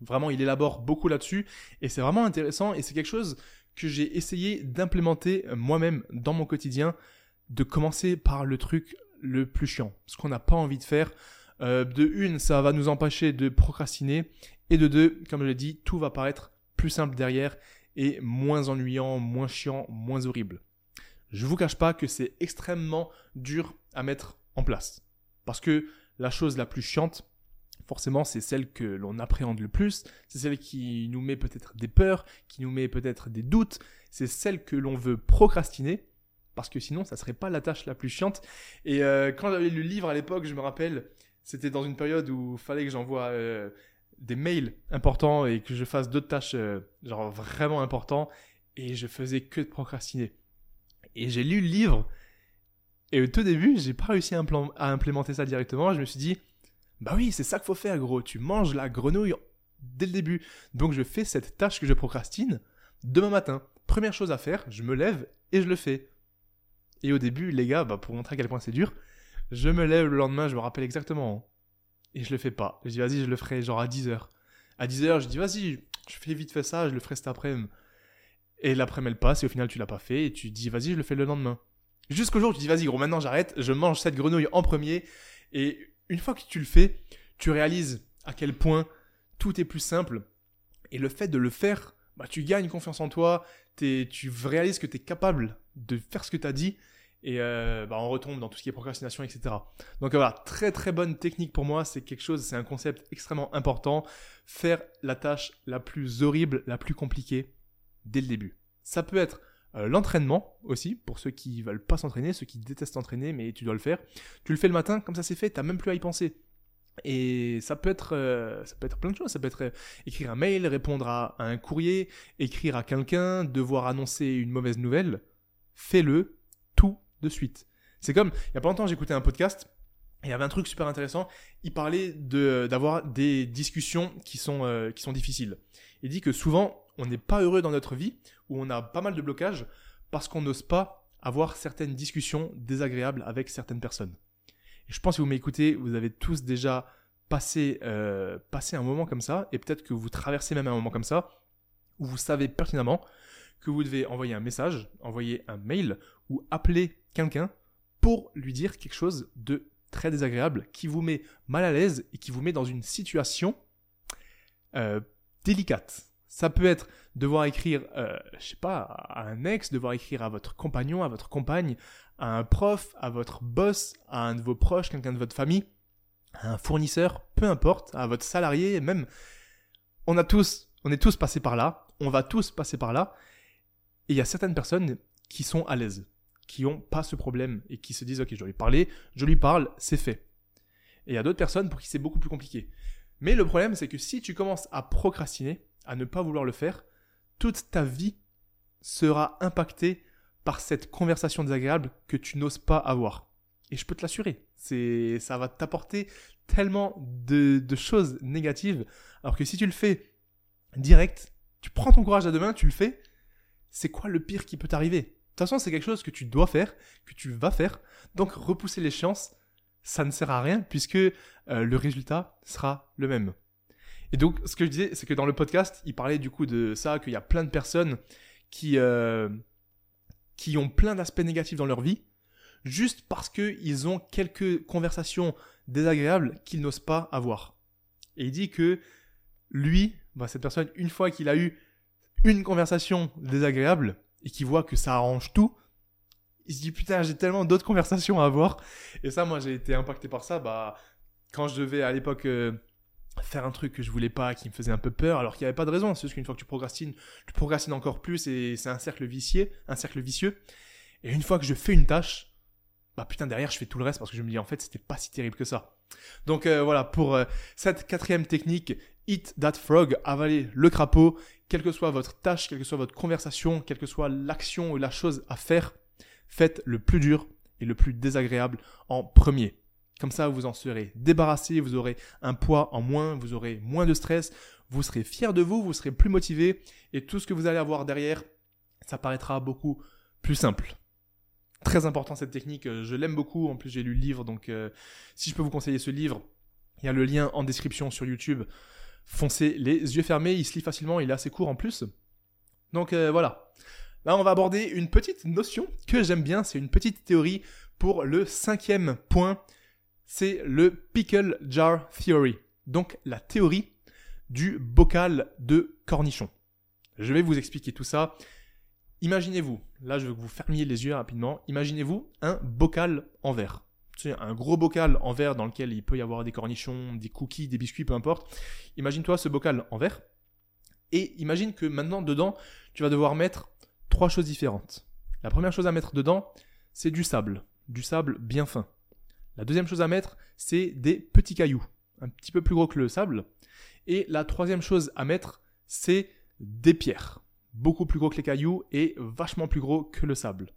vraiment, il élabore beaucoup là-dessus et c'est vraiment intéressant et c'est quelque chose que j'ai essayé d'implémenter euh, moi-même dans mon quotidien, de commencer par le truc le plus chiant, ce qu'on n'a pas envie de faire. de une, ça va nous empêcher de procrastiner et de deux, comme je l'ai dit, tout va paraître plus simple derrière et moins ennuyant, moins chiant, moins horrible je vous cache pas que c'est extrêmement dur à mettre en place. Parce que la chose la plus chiante, forcément, c'est celle que l'on appréhende le plus, c'est celle qui nous met peut-être des peurs, qui nous met peut-être des doutes, c'est celle que l'on veut procrastiner, parce que sinon, ça serait pas la tâche la plus chiante. Et euh, quand j'avais lu le livre à l'époque, je me rappelle, c'était dans une période où il fallait que j'envoie euh, des mails importants et que je fasse d'autres tâches, euh, genre vraiment importants, et je faisais que de procrastiner. Et j'ai lu le livre. Et au tout début, j'ai pas réussi à, implémenter ça directement. Je me suis dit, bah oui, c'est ça qu'il faut faire, gros. Tu manges la grenouille dès le début. Donc je fais cette tâche que je procrastine demain matin. Première chose à faire, je me lève et je le fais. Et au début, les gars, bah, pour montrer à quel point c'est dur, Je me lève le lendemain, je me rappelle exactement. Et je le fais pas. Je dis, vas-y, je le ferai genre à 10h. À 10h, je dis, vas-y, je fais vite fait ça, je le ferai cet après-midi. Et l'après-midi, elle passe, et au final, tu l'as pas fait, et tu dis, vas-y, je le fais le lendemain. Jusqu'au jour tu dis, vas-y, gros, maintenant j'arrête, je mange cette grenouille en premier. Et une fois que tu le fais, tu réalises à quel point tout est plus simple. Et le fait de le faire, bah, tu gagnes confiance en toi, tu réalises que tu es capable de faire ce que tu as dit, et euh, bah, on retombe dans tout ce qui est procrastination, etc. Donc voilà, très très bonne technique pour moi, c'est quelque chose, c'est un concept extrêmement important, faire la tâche la plus horrible, la plus compliquée dès le début. Ça peut être euh, l'entraînement aussi, pour ceux qui veulent pas s'entraîner, ceux qui détestent s'entraîner, mais tu dois le faire. Tu le fais le matin, comme ça c'est fait, tu même plus à y penser. Et ça peut être, euh, ça peut être plein de choses. Ça peut être euh, écrire un mail, répondre à, un courrier, écrire à quelqu'un, devoir annoncer une mauvaise nouvelle. Fais-le tout de suite. C'est comme, il y a pas longtemps, j'écoutais un podcast. Il y avait un truc super intéressant. Il parlait de d'avoir des discussions qui sont qui sont difficiles. Il dit que souvent on n'est pas heureux dans notre vie, où on a pas mal de blocages, parce qu'on n'ose pas avoir certaines discussions désagréables avec certaines personnes. Et je pense que vous m'écoutez, vous avez tous déjà passé, euh, passé un moment comme ça, et peut-être que vous traversez même un moment comme ça, où vous savez pertinemment que vous devez envoyer un message, envoyer un mail, ou appeler quelqu'un pour lui dire quelque chose de très désagréable, qui vous met mal à l'aise et qui vous met dans une situation euh, délicate. Ça peut être devoir écrire, euh, je sais pas, à un ex, devoir écrire à votre compagnon, à votre compagne, à un prof, à votre boss, à un de vos proches, quelqu'un de votre famille, à un fournisseur, peu importe, à votre salarié, même. On a tous, on est tous passés par là, on va tous passer par là, et il y a certaines personnes qui sont à l'aise, qui n'ont pas ce problème et qui se disent ok je dois lui parler, je lui parle, c'est fait. Et il y a d'autres personnes pour qui c'est beaucoup plus compliqué. Mais le problème c'est que si tu commences à procrastiner, à ne pas vouloir le faire, toute ta vie sera impactée par cette conversation désagréable que tu n'oses pas avoir. Et je peux te l'assurer, c'est, ça va t'apporter tellement de, choses négatives, alors que si tu le fais direct, tu prends ton courage à deux mains, tu le fais, c'est quoi le pire qui peut t'arriver? De toute façon, c'est quelque chose que tu dois faire, que tu vas faire, donc repousser l'échéance, ça ne sert à rien puisque euh, le résultat sera le même. Et donc, ce que je disais, c'est que dans le podcast, il parlait du coup de ça, qu'il y a plein de personnes qui, euh, qui ont plein d'aspects négatifs dans leur vie, juste parce qu'ils ont quelques conversations désagréables qu'ils n'osent pas avoir. Et il dit que lui, bah, cette personne, une fois qu'il a eu une conversation désagréable et qu'il voit que ça arrange tout, il se dit putain, j'ai tellement d'autres conversations à avoir. Et ça, moi, j'ai été impacté par ça. Bah, quand je devais à l'époque euh, faire un truc que je voulais pas, qui me faisait un peu peur, alors qu'il n'y avait pas de raison. C'est juste qu'une fois que tu procrastines, tu procrastines encore plus et c'est un cercle vicieux, un cercle vicieux. Et une fois que je fais une tâche, bah putain derrière je fais tout le reste parce que je me dis en fait c'était pas si terrible que ça. Donc euh, voilà pour euh, cette quatrième technique, eat that frog, avaler le crapaud, quelle que soit votre tâche, quelle que soit votre conversation, quelle que soit l'action ou la chose à faire, faites le plus dur et le plus désagréable en premier. Comme ça, vous en serez débarrassé, vous aurez un poids en moins, vous aurez moins de stress, vous serez fier de vous, vous serez plus motivé, et tout ce que vous allez avoir derrière, ça paraîtra beaucoup plus simple. Très important cette technique, euh, je l'aime beaucoup, en plus j'ai lu le livre, donc euh, si je peux vous conseiller ce livre, il y a le lien en description sur YouTube. Foncez les yeux fermés, il se lit facilement, il est assez court en plus. Donc euh, voilà. Là, on va aborder une petite notion que j'aime bien, c'est une petite théorie pour le cinquième point c'est le Pickle Jar Theory, donc la théorie du bocal de cornichon. Je vais vous expliquer tout ça. Imaginez-vous, là je veux que vous fermiez les yeux rapidement, imaginez-vous un bocal en verre. C'est un gros bocal en verre dans lequel il peut y avoir des cornichons, des cookies, des biscuits, peu importe. Imagine-toi ce bocal en verre. Et imagine que maintenant, dedans, tu vas devoir mettre trois choses différentes. La première chose à mettre dedans, c'est du sable. Du sable bien fin. La deuxième chose à mettre, c'est des petits cailloux, un petit peu plus gros que le sable. Et la troisième chose à mettre, c'est des pierres, beaucoup plus gros que les cailloux et vachement plus gros que le sable.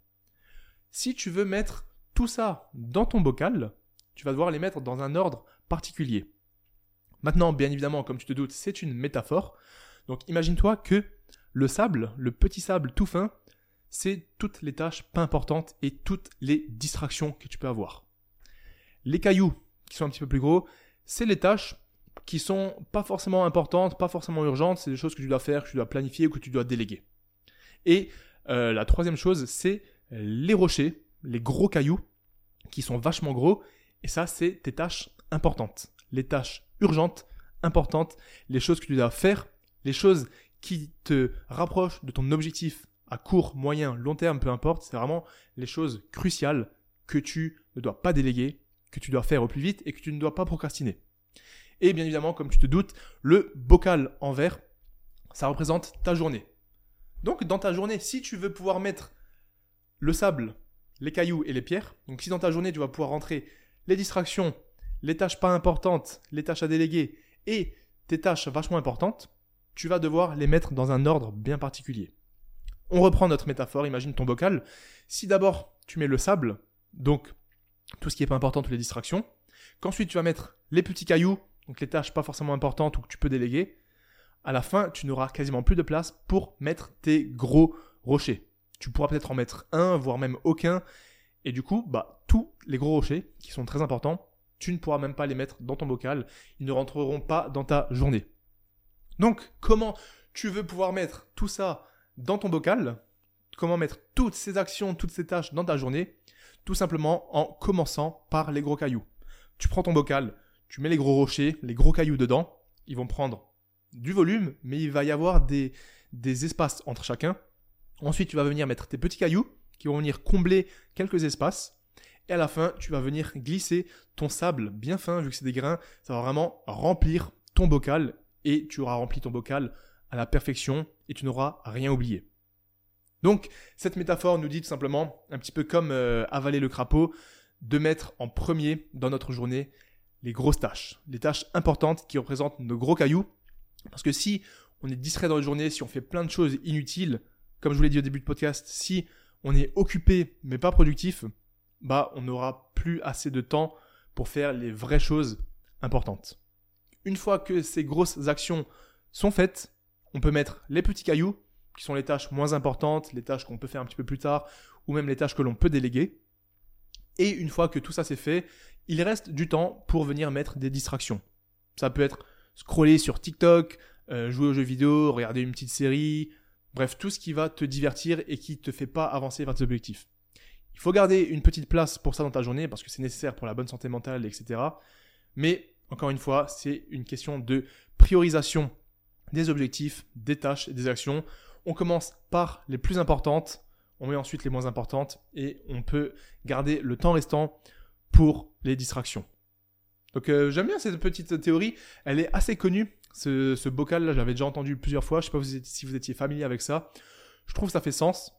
Si tu veux mettre tout ça dans ton bocal, tu vas devoir les mettre dans un ordre particulier. Maintenant, bien évidemment, comme tu te doutes, c'est une métaphore. Donc imagine-toi que le sable, le petit sable tout fin, c'est toutes les tâches pas importantes et toutes les distractions que tu peux avoir. Les cailloux qui sont un petit peu plus gros, c'est les tâches qui sont pas forcément importantes, pas forcément urgentes, c'est des choses que tu dois faire, que tu dois planifier ou que tu dois déléguer. Et euh, la troisième chose, c'est les rochers, les gros cailloux qui sont vachement gros, et ça, c'est tes tâches importantes, les tâches urgentes, importantes, les choses que tu dois faire, les choses qui te rapprochent de ton objectif à court, moyen, long terme, peu importe, c'est vraiment les choses cruciales que tu ne dois pas déléguer, que tu dois faire au plus vite et que tu ne dois pas procrastiner. Et bien évidemment, comme tu te doutes, le bocal en verre, ça représente ta journée. Donc dans ta journée, si tu veux pouvoir mettre le sable, les cailloux et les pierres, donc si dans ta journée tu vas pouvoir rentrer les distractions, les tâches pas importantes, les tâches à déléguer et tes tâches vachement importantes, tu vas devoir les mettre dans un ordre bien particulier. On reprend notre métaphore, imagine ton bocal. Si d'abord tu mets le sable, donc tout ce qui n'est pas important, toutes les distractions, qu'ensuite tu vas mettre les petits cailloux, donc les tâches pas forcément importantes ou que tu peux déléguer, à la fin tu n'auras quasiment plus de place pour mettre tes gros rochers. Tu pourras peut-être en mettre un, voire même aucun, et du coup, bah, tous les gros rochers, qui sont très importants, tu ne pourras même pas les mettre dans ton bocal, ils ne rentreront pas dans ta journée. Donc, comment tu veux pouvoir mettre tout ça dans ton bocal Comment mettre toutes ces actions, toutes ces tâches dans ta journée Tout simplement en commençant par les gros cailloux. Tu prends ton bocal, tu mets les gros rochers, les gros cailloux dedans, ils vont prendre du volume, mais il va y avoir des, espaces entre chacun. Ensuite, tu vas venir mettre tes petits cailloux qui vont venir combler quelques espaces. Et à la fin, tu vas venir glisser ton sable bien fin, vu que c'est des grains. Ça va vraiment remplir ton bocal et tu auras rempli ton bocal à la perfection et tu n'auras rien oublié. Donc, cette métaphore nous dit tout simplement, un petit peu comme euh, avaler le crapaud, de mettre en premier dans notre journée les grosses tâches, les tâches importantes qui représentent nos gros cailloux. Parce que si on est distrait dans la journée, si on fait plein de choses inutiles, comme je vous l'ai dit au début de podcast, si on est occupé mais pas productif, bah on n'aura plus assez de temps pour faire les vraies choses importantes. Une fois que ces grosses actions sont faites, on peut mettre les petits cailloux, qui sont les tâches moins importantes, les tâches qu'on peut faire un petit peu plus tard, ou même les tâches que l'on peut déléguer. Et une fois que tout ça c'est fait, il reste du temps pour venir mettre des distractions. Ça peut être scroller sur TikTok, euh, jouer aux jeux vidéo, regarder une petite série, Bref, tout ce qui va te divertir et qui te fait pas avancer vers tes objectifs. Il faut garder une petite place pour ça dans ta journée parce que c'est nécessaire pour la bonne santé mentale, etc. Mais encore une fois, c'est une question de priorisation des objectifs, des tâches et des actions. On commence par les plus importantes, on met ensuite les moins importantes et on peut garder le temps restant pour les distractions. Donc euh, j'aime bien cette petite théorie, elle est assez connue, ce, bocal-là, j'avais déjà entendu plusieurs fois. Je sais pas si vous étiez familier avec ça. Je trouve que ça fait sens.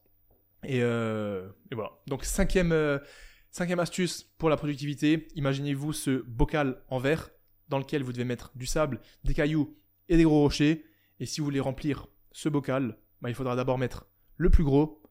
Et, euh, voilà. Donc, cinquième, euh, cinquième astuce pour la productivité. Imaginez-vous ce bocal en verre dans lequel vous devez mettre du sable, des cailloux et des gros rochers. Et si vous voulez remplir ce bocal, bah, il faudra d'abord mettre les plus gros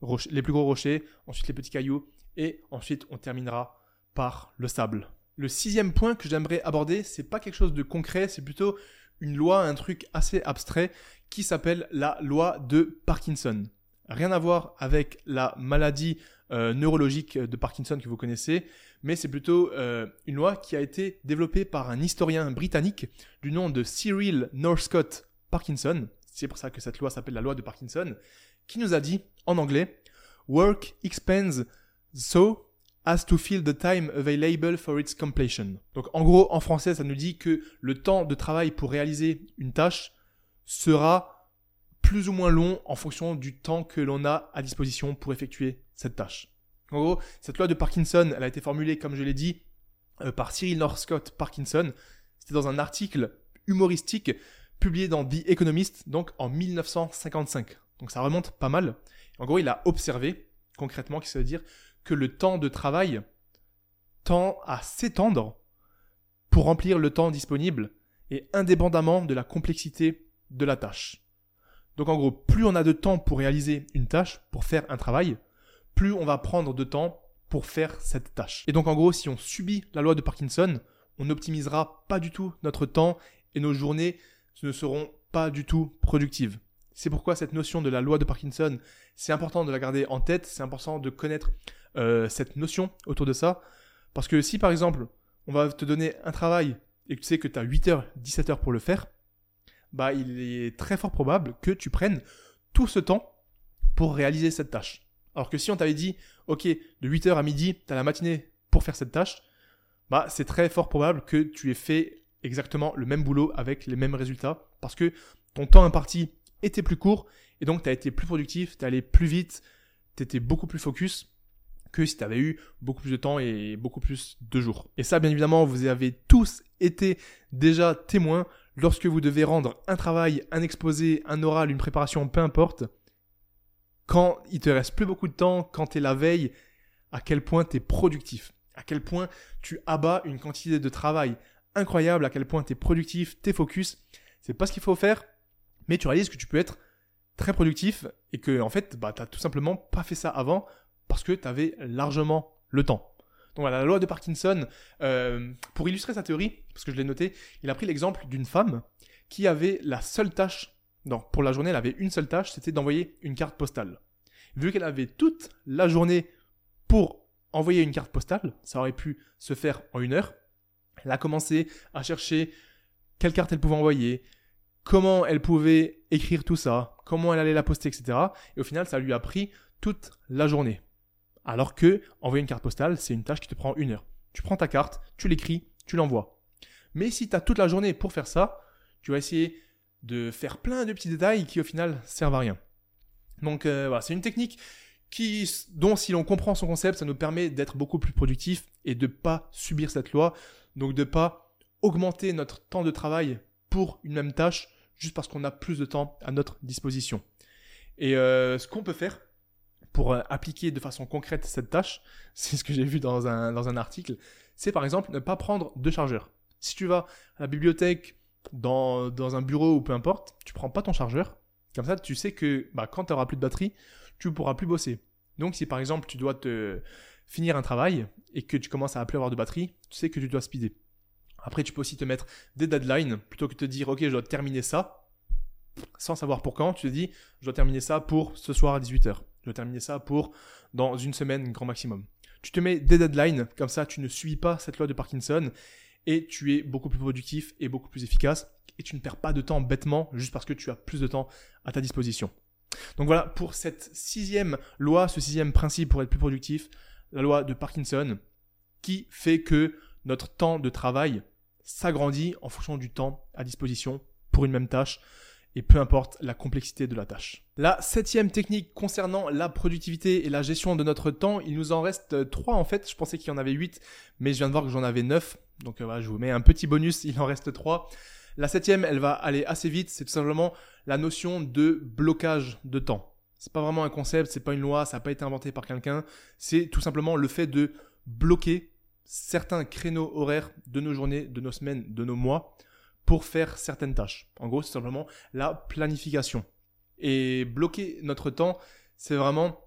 rochers, ensuite les petits cailloux, et ensuite on terminera par le sable. Le sixième point que j'aimerais aborder, c'est pas quelque chose de concret, c'est plutôt une loi, un truc assez abstrait qui s'appelle la loi de Parkinson. Rien à voir avec la maladie euh, neurologique de Parkinson que vous connaissez, mais c'est plutôt euh, une loi qui a été développée par un historien britannique du nom de Cyril Northcott Parkinson. C'est pour ça que cette loi s'appelle la loi de Parkinson, qui nous a dit en anglais Work expands so as to fill the time available for its completion. Donc en gros, en français, ça nous dit que le temps de travail pour réaliser une tâche sera plus ou moins long en fonction du temps que l'on a à disposition pour effectuer cette tâche. En gros, cette loi de Parkinson, elle a été formulée, comme je l'ai dit, euh, par Cyril Northcott Parkinson. C'était dans un article humoristique publié dans The Economist, donc en 1955. Donc ça remonte pas mal. En gros, il a observé, concrètement, qui veut dire que le temps de travail tend à s'étendre pour remplir le temps disponible et indépendamment de la complexité de la tâche. Donc en gros, plus on a de temps pour réaliser une tâche, pour faire un travail, plus on va prendre de temps pour faire cette tâche. Et donc en gros, si on subit la loi de Parkinson, on n'optimisera pas du tout notre temps et nos journées ne seront pas du tout productives. C'est pourquoi cette notion de la loi de Parkinson, c'est important de la garder en tête, c'est important de connaître euh, cette notion autour de ça, Parce que si par exemple, on va te donner un travail et que tu sais que tu as 8 heures, 17 heures pour le faire, bah il est très fort probable que tu prennes tout ce temps pour réaliser cette tâche. Alors que si on t'avait dit, ok, de 8h à midi, tu as la matinée pour faire cette tâche, bah c'est très fort probable que tu aies fait exactement le même boulot avec les mêmes résultats parce que ton temps imparti était plus court et donc tu as été plus productif, tu allé plus vite, tu étais beaucoup plus focus que si tu avais eu beaucoup plus de temps et beaucoup plus de jours. Et ça, bien évidemment, vous avez tous été déjà témoins lorsque vous devez rendre un travail, un exposé, un oral, une préparation, peu importe. Quand il te reste plus beaucoup de temps, quand tu es la veille, à quel point tu es productif, à quel point tu abats une quantité de travail incroyable, à quel point tu es productif, tu es focus. C'est pas ce qu'il faut faire, mais tu réalises que tu peux être très productif et que en fait, bah, tu tout simplement pas fait ça avant parce que tu avais largement le temps. Donc voilà, la loi de Parkinson, euh, pour illustrer sa théorie, parce que je l'ai noté, il a pris l'exemple d'une femme qui avait la seule tâche, non, pour la journée, elle avait une seule tâche, c'était d'envoyer une carte postale. Vu qu'elle avait toute la journée pour envoyer une carte postale, ça aurait pu se faire en une heure, elle a commencé à chercher quelle carte elle pouvait envoyer, comment elle pouvait écrire tout ça, comment elle allait la poster, etc. Et au final, ça lui a pris toute la journée. Alors que envoyer une carte postale, c'est une tâche qui te prend une heure. Tu prends ta carte, tu l'écris, tu l'envoies. Mais si tu as toute la journée pour faire ça, tu vas essayer de faire plein de petits détails qui au final servent à rien. Donc euh, voilà, c'est une technique qui, dont si l'on comprend son concept, ça nous permet d'être beaucoup plus productif et de ne pas subir cette loi. Donc de ne pas augmenter notre temps de travail pour une même tâche juste parce qu'on a plus de temps à notre disposition. Et euh, ce qu'on peut faire, pour euh, appliquer de façon concrète cette tâche, c'est ce que j'ai vu dans un, article, c'est par exemple ne pas prendre de chargeur. Si tu vas à la bibliothèque, dans, dans un bureau ou peu importe, tu prends pas ton chargeur. Comme ça, tu sais que bah, quand tu n'auras plus de batterie, tu ne pourras plus bosser. Donc si par exemple tu dois te finir un travail et que tu commences à plus avoir de batterie, tu sais que tu dois speeder. Après, tu peux aussi te mettre des deadlines plutôt que de te dire ok, je dois terminer ça sans savoir pour quand. Tu te dis je dois terminer ça pour ce soir à 18h. Je dois terminer ça pour dans une semaine, grand maximum. Tu te mets des deadlines, comme ça tu ne suis pas cette loi de Parkinson et tu es beaucoup plus productif et beaucoup plus efficace et tu ne perds pas de temps bêtement juste parce que tu as plus de temps à ta disposition. Donc voilà pour cette sixième loi, ce sixième principe pour être plus productif, la loi de Parkinson qui fait que notre temps de travail s'agrandit en fonction du temps à disposition pour une même tâche et peu importe la complexité de la tâche. La septième technique concernant la productivité et la gestion de notre temps, il nous en reste trois en fait. Je pensais qu'il y en avait huit, mais je viens de voir que j'en avais neuf. Donc euh, je vous mets un petit bonus, il en reste trois. La septième, elle va aller assez vite, c'est tout simplement la notion de blocage de temps. C'est pas vraiment un concept, c'est pas une loi, ça n'a pas été inventé par quelqu'un. C'est tout simplement le fait de bloquer certains créneaux horaires de nos journées, de nos semaines, de nos mois pour faire certaines tâches. En gros, c'est simplement la planification. Et bloquer notre temps, c'est vraiment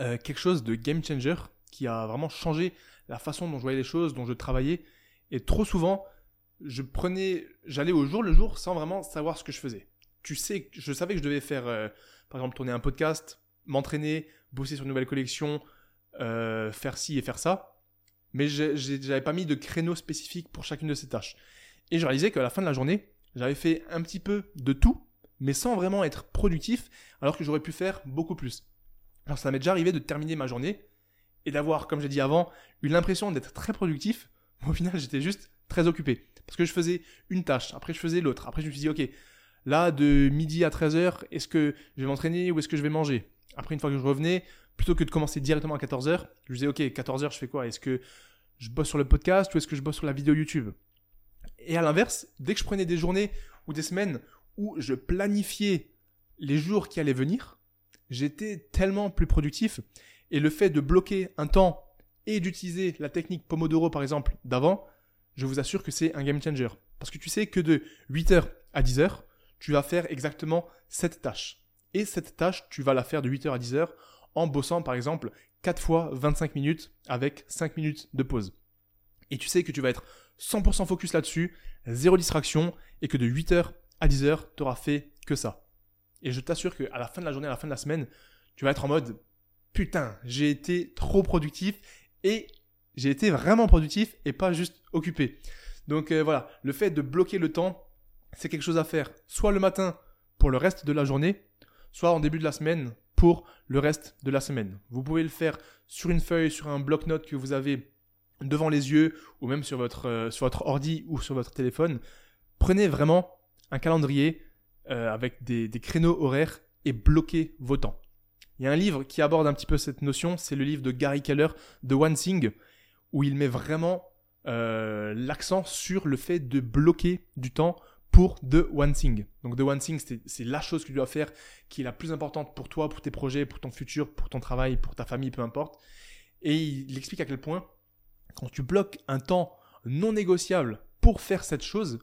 euh, quelque chose de game changer qui a vraiment changé la façon dont je voyais les choses, dont je travaillais. Et trop souvent, je prenais, j'allais au jour le jour sans vraiment savoir ce que je faisais. Tu sais, je savais que je devais faire, euh, par exemple, tourner un podcast, m'entraîner, bosser sur une nouvelle collection, euh, faire ci et faire ça, mais j'avais pas mis de créneau spécifique pour chacune de ces tâches. Et je réalisais qu'à la fin de la journée, j'avais fait un petit peu de tout, mais sans vraiment être productif, alors que j'aurais pu faire beaucoup plus. Alors ça m'est déjà arrivé de terminer ma journée et d'avoir, comme j'ai dit avant, eu l'impression d'être très productif, mais au final j'étais juste très occupé. Parce que je faisais une tâche, après je faisais l'autre, après je me suis dit, ok, là de midi à 13h, est-ce que je vais m'entraîner ou est-ce que je vais manger? Après une fois que je revenais, plutôt que de commencer directement à 14h, je disais, ok, 14h je fais quoi? Est-ce que je bosse sur le podcast ou est-ce que je bosse sur la vidéo YouTube? Et à l'inverse, dès que je prenais des journées ou des semaines où je planifiais les jours qui allaient venir, j'étais tellement plus productif. Et le fait de bloquer un temps et d'utiliser la technique Pomodoro par exemple d'avant, je vous assure que c'est un game changer. Parce que tu sais que de 8h à 10h, tu vas faire exactement cette tâche. Et cette tâche, tu vas la faire de 8h à 10h en bossant par exemple 4 fois 25 minutes avec 5 minutes de pause. Et tu sais que tu vas être 100% focus là-dessus, zéro distraction, et que de 8h à 10h, tu auras fait que ça. Et je t'assure qu'à la fin de la journée, à la fin de la semaine, tu vas être en mode putain, j'ai été trop productif et j'ai été vraiment productif et pas juste occupé. Donc euh, voilà, le fait de bloquer le temps, c'est quelque chose à faire soit le matin pour le reste de la journée, soit en début de la semaine pour le reste de la semaine. Vous pouvez le faire sur une feuille, sur un bloc-notes que vous avez devant les yeux, ou même sur votre, euh, sur votre ordi ou sur votre téléphone. Prenez vraiment un calendrier euh, avec des, créneaux horaires et bloquez vos temps. Il y a un livre qui aborde un petit peu cette notion, c'est le livre de Gary Keller, The One Thing, où il met vraiment euh, l'accent sur le fait de bloquer du temps pour The One Thing. Donc The One Thing, c'est la chose que tu dois faire qui est la plus importante pour toi, pour tes projets, pour ton futur, pour ton travail, pour ta famille, peu importe. Et il explique à quel point, quand tu bloques un temps non négociable pour faire cette chose,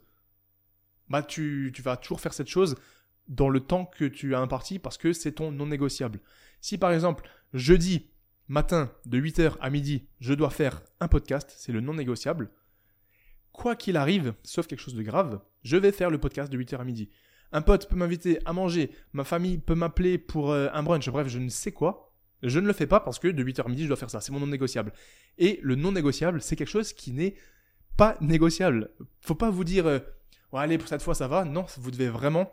bah tu, tu vas toujours faire cette chose dans le temps que tu as imparti parce que c'est ton non négociable. Si par exemple, jeudi matin de 8h à midi, je dois faire un podcast, c'est le non négociable, quoi qu'il arrive, sauf quelque chose de grave, je vais faire le podcast de 8h à midi. Un pote peut m'inviter à manger, ma famille peut m'appeler pour euh, un brunch, bref, je ne sais quoi. Je ne le fais pas parce que de 8h à midi, je dois faire ça. C'est mon non négociable. Et le non négociable, c'est quelque chose qui n'est pas négociable. Faut pas vous dire, euh, allez, pour cette fois, ça va. Non, vous devez vraiment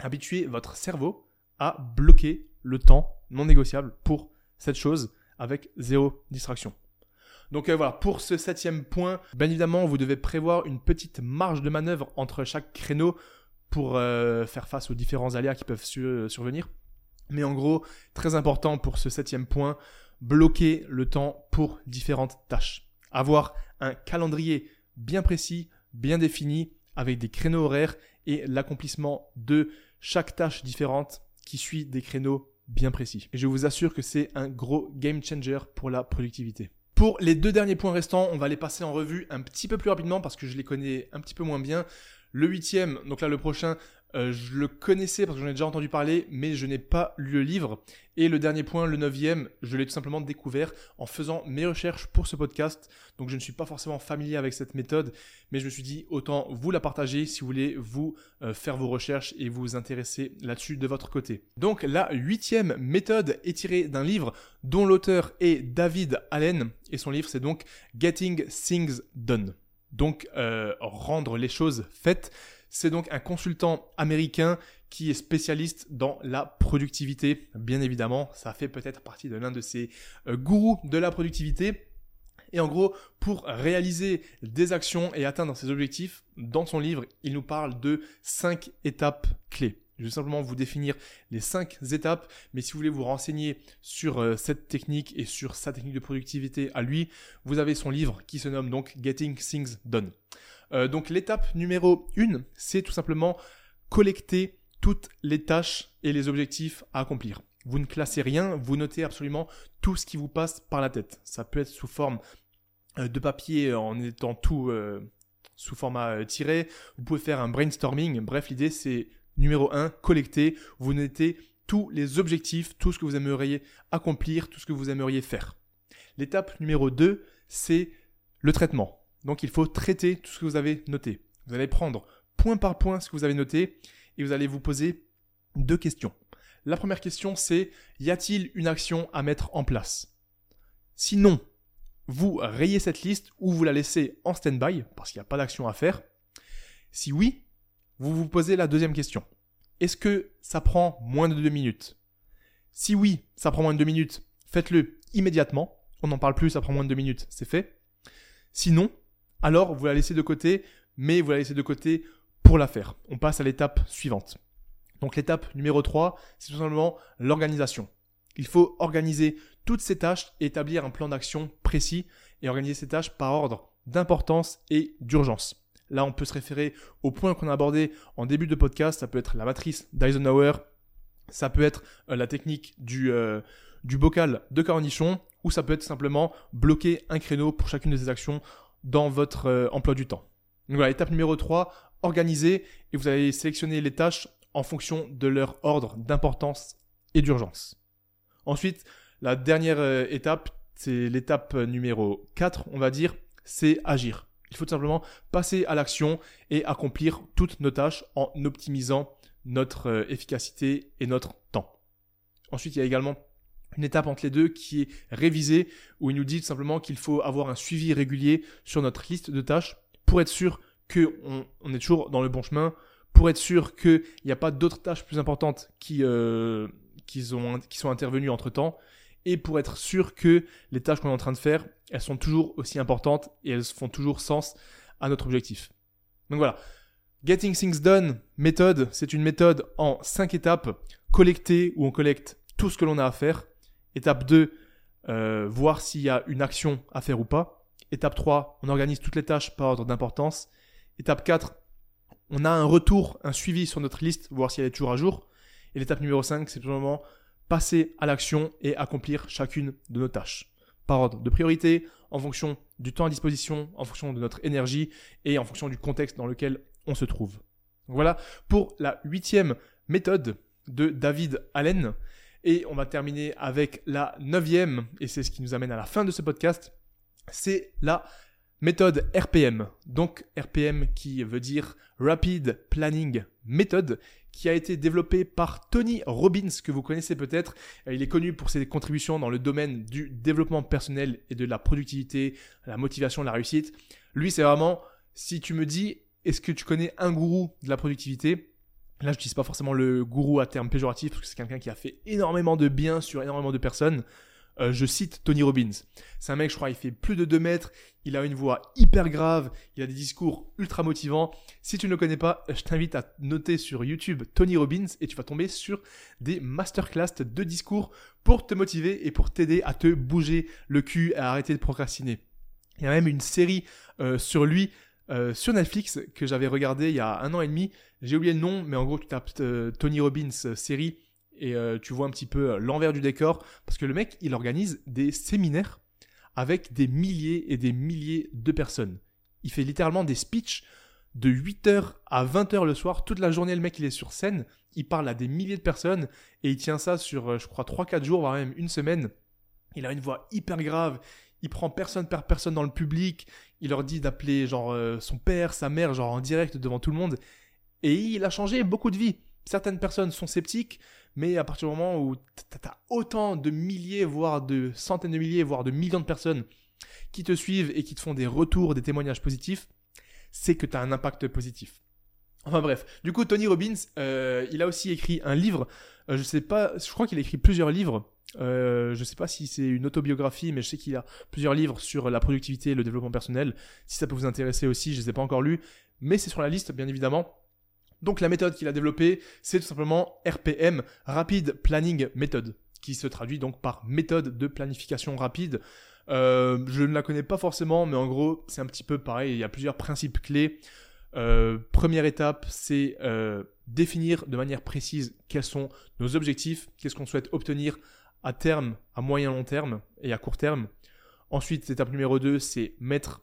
habituer votre cerveau à bloquer le temps non négociable pour cette chose avec zéro distraction. Donc euh, voilà, pour ce septième point, bien évidemment, vous devez prévoir une petite marge de manœuvre entre chaque créneau pour euh, faire face aux différents aléas qui peuvent euh, survenir. Mais en gros, très important pour ce septième point, bloquer le temps pour différentes tâches. Avoir un calendrier bien précis, bien défini, avec des créneaux horaires et l'accomplissement de chaque tâche différente qui suit des créneaux bien précis. Et je vous assure que c'est un gros game changer pour la productivité. Pour les deux derniers points restants, on va les passer en revue un petit peu plus rapidement parce que je les connais un petit peu moins bien. Le huitième, donc là le prochain, euh, je le connaissais parce que j'en ai déjà entendu parler, mais je n'ai pas lu le livre. Et le dernier point, le neuvième, je l'ai tout simplement découvert en faisant mes recherches pour ce podcast. Donc je ne suis pas forcément familier avec cette méthode, mais je me suis dit autant vous la partager si vous voulez vous euh, faire vos recherches et vous intéresser là-dessus de votre côté. Donc la huitième méthode est tirée d'un livre dont l'auteur est David Allen et son livre c'est donc Getting Things Done. Donc euh, rendre les choses faites. C'est donc un consultant américain qui est spécialiste dans la productivité. Bien évidemment, ça fait peut-être partie de l'un de ses euh, gourous de la productivité. Et en gros, pour réaliser des actions et atteindre ses objectifs, dans son livre, il nous parle de cinq étapes clés. Je vais simplement vous définir les cinq étapes, mais si vous voulez vous renseigner sur euh, cette technique et sur sa technique de productivité à lui, vous avez son livre qui se nomme donc Getting Things Done. Euh, donc l'étape numéro 1, c'est tout simplement collecter toutes les tâches et les objectifs à accomplir. Vous ne classez rien, vous notez absolument tout ce qui vous passe par la tête. Ça peut être sous forme euh, de papier en étant tout euh, sous format tiré. Vous pouvez faire un brainstorming. Bref, l'idée c'est numéro 1, collecter. Vous notez tous les objectifs, tout ce que vous aimeriez accomplir, tout ce que vous aimeriez faire. L'étape numéro 2, c'est le traitement. Donc il faut traiter tout ce que vous avez noté. Vous allez prendre point par point ce que vous avez noté et vous allez vous poser deux questions. La première question c'est y a-t-il une action à mettre en place? Sinon, vous rayez cette liste ou vous la laissez en stand-by parce qu'il n'y a pas d'action à faire. Si oui, vous vous posez la deuxième question. Est-ce que ça prend moins de deux minutes? Si oui, ça prend moins de deux minutes, faites-le immédiatement. On n'en parle plus, ça prend moins de deux minutes, c'est fait. Sinon, alors vous la laissez de côté, mais vous la laissez de côté pour la faire. On passe à l'étape suivante. Donc l'étape numéro 3, c'est tout simplement l'organisation. Il faut organiser toutes ces tâches et établir un plan d'action précis et organiser ces tâches par ordre d'importance et d'urgence. Là, on peut se référer au point qu'on a abordé en début de podcast. Ça peut être la matrice d'Eisenhower, ça peut être euh, la technique du, euh, du bocal de cornichon, ou ça peut être simplement bloquer un créneau pour chacune de ces actions dans votre euh, emploi du temps. Donc voilà, étape numéro 3, organiser et vous allez sélectionner les tâches en fonction de leur ordre d'importance et d'urgence. Ensuite, la dernière euh, étape, c'est l'étape numéro 4, on va dire, c'est agir. Il faut tout simplement passer à l'action et accomplir toutes nos tâches en optimisant notre euh, efficacité et notre temps. Ensuite, il y a également une étape entre les deux qui est révisée, où il nous dit tout simplement qu'il faut avoir un suivi régulier sur notre liste de tâches pour être sûr qu'on on est toujours dans le bon chemin, pour être sûr qu'il n'y a pas d'autres tâches plus importantes qui, euh, qui, ont, qui sont intervenues entre-temps, et pour être sûr que les tâches qu'on est en train de faire, elles sont toujours aussi importantes et elles font toujours sens à notre objectif. Donc voilà, Getting Things Done méthode, c'est une méthode en 5 étapes, collecter où on collecte tout ce que l'on a à faire. Étape 2, euh, voir s'il y a une action à faire ou pas. Étape 3, on organise toutes les tâches par ordre d'importance. Étape 4, on a un retour, un suivi sur notre liste, voir si elle est toujours à jour. Et l'étape numéro 5, c'est tout simplement passer à l'action et accomplir chacune de nos tâches. Par ordre de priorité, en fonction du temps à disposition, en fonction de notre énergie et en fonction du contexte dans lequel on se trouve. voilà pour la huitième méthode de David Allen. Et on va terminer avec la neuvième, et c'est ce qui nous amène à la fin de ce podcast, c'est la méthode RPM. Donc RPM qui veut dire Rapid Planning Method, qui a été développée par Tony Robbins, que vous connaissez peut-être. Il est connu pour ses contributions dans le domaine du développement personnel et de la productivité, la motivation, la réussite. Lui, c'est vraiment, si tu me dis, est-ce que tu connais un gourou de la productivité? Là, je n'utilise pas forcément le gourou à terme péjoratif, parce que c'est quelqu'un qui a fait énormément de bien sur énormément de personnes. Euh, je cite Tony Robbins. C'est un mec, je crois, il fait plus de 2 mètres, il a une voix hyper grave, il a des discours ultra motivants. Si tu ne le connais pas, je t'invite à noter sur YouTube Tony Robbins et tu vas tomber sur des masterclass de discours pour te motiver et pour t'aider à te bouger le cul, à arrêter de procrastiner. Il y a même une série euh, sur lui euh, sur Netflix que j'avais regardé il y a un an et demi. J'ai oublié le nom, mais en gros, tu tapes Tony Robbins série et euh, tu vois un petit peu euh, l'envers du décor parce que le mec il organise des séminaires avec des milliers et des milliers de personnes. Il fait littéralement des speeches de 8h à 20h le soir, toute la journée le mec il est sur scène, il parle à des milliers de personnes et il tient ça sur euh, je crois 3-4 jours, voire même une semaine. Il a une voix hyper grave, il prend personne par personne dans le public, il leur dit d'appeler genre son père, sa mère, genre en direct devant tout le monde. Et il a changé beaucoup de vies. Certaines personnes sont sceptiques, mais à partir du moment où tu as autant de milliers, voire de centaines de milliers, voire de millions de personnes qui te suivent et qui te font des retours, des témoignages positifs, c'est que tu as un impact positif. Enfin bref, du coup Tony Robbins, euh, il a aussi écrit un livre. Euh, je sais pas, je crois qu'il a écrit plusieurs livres. Euh, je sais pas si c'est une autobiographie, mais je sais qu'il a plusieurs livres sur la productivité et le développement personnel. Si ça peut vous intéresser aussi, je ne les ai pas encore lus, mais c'est sur la liste bien évidemment. Donc la méthode qu'il a développée, c'est tout simplement RPM, Rapid Planning Method, qui se traduit donc par méthode de planification rapide. Euh, je ne la connais pas forcément, mais en gros, c'est un petit peu pareil. Il y a plusieurs principes clés. Euh, première étape, c'est définir de manière précise quels sont nos objectifs, qu'est-ce qu'on souhaite obtenir à terme, à moyen long terme et à court terme. Ensuite, étape numéro 2, c'est mettre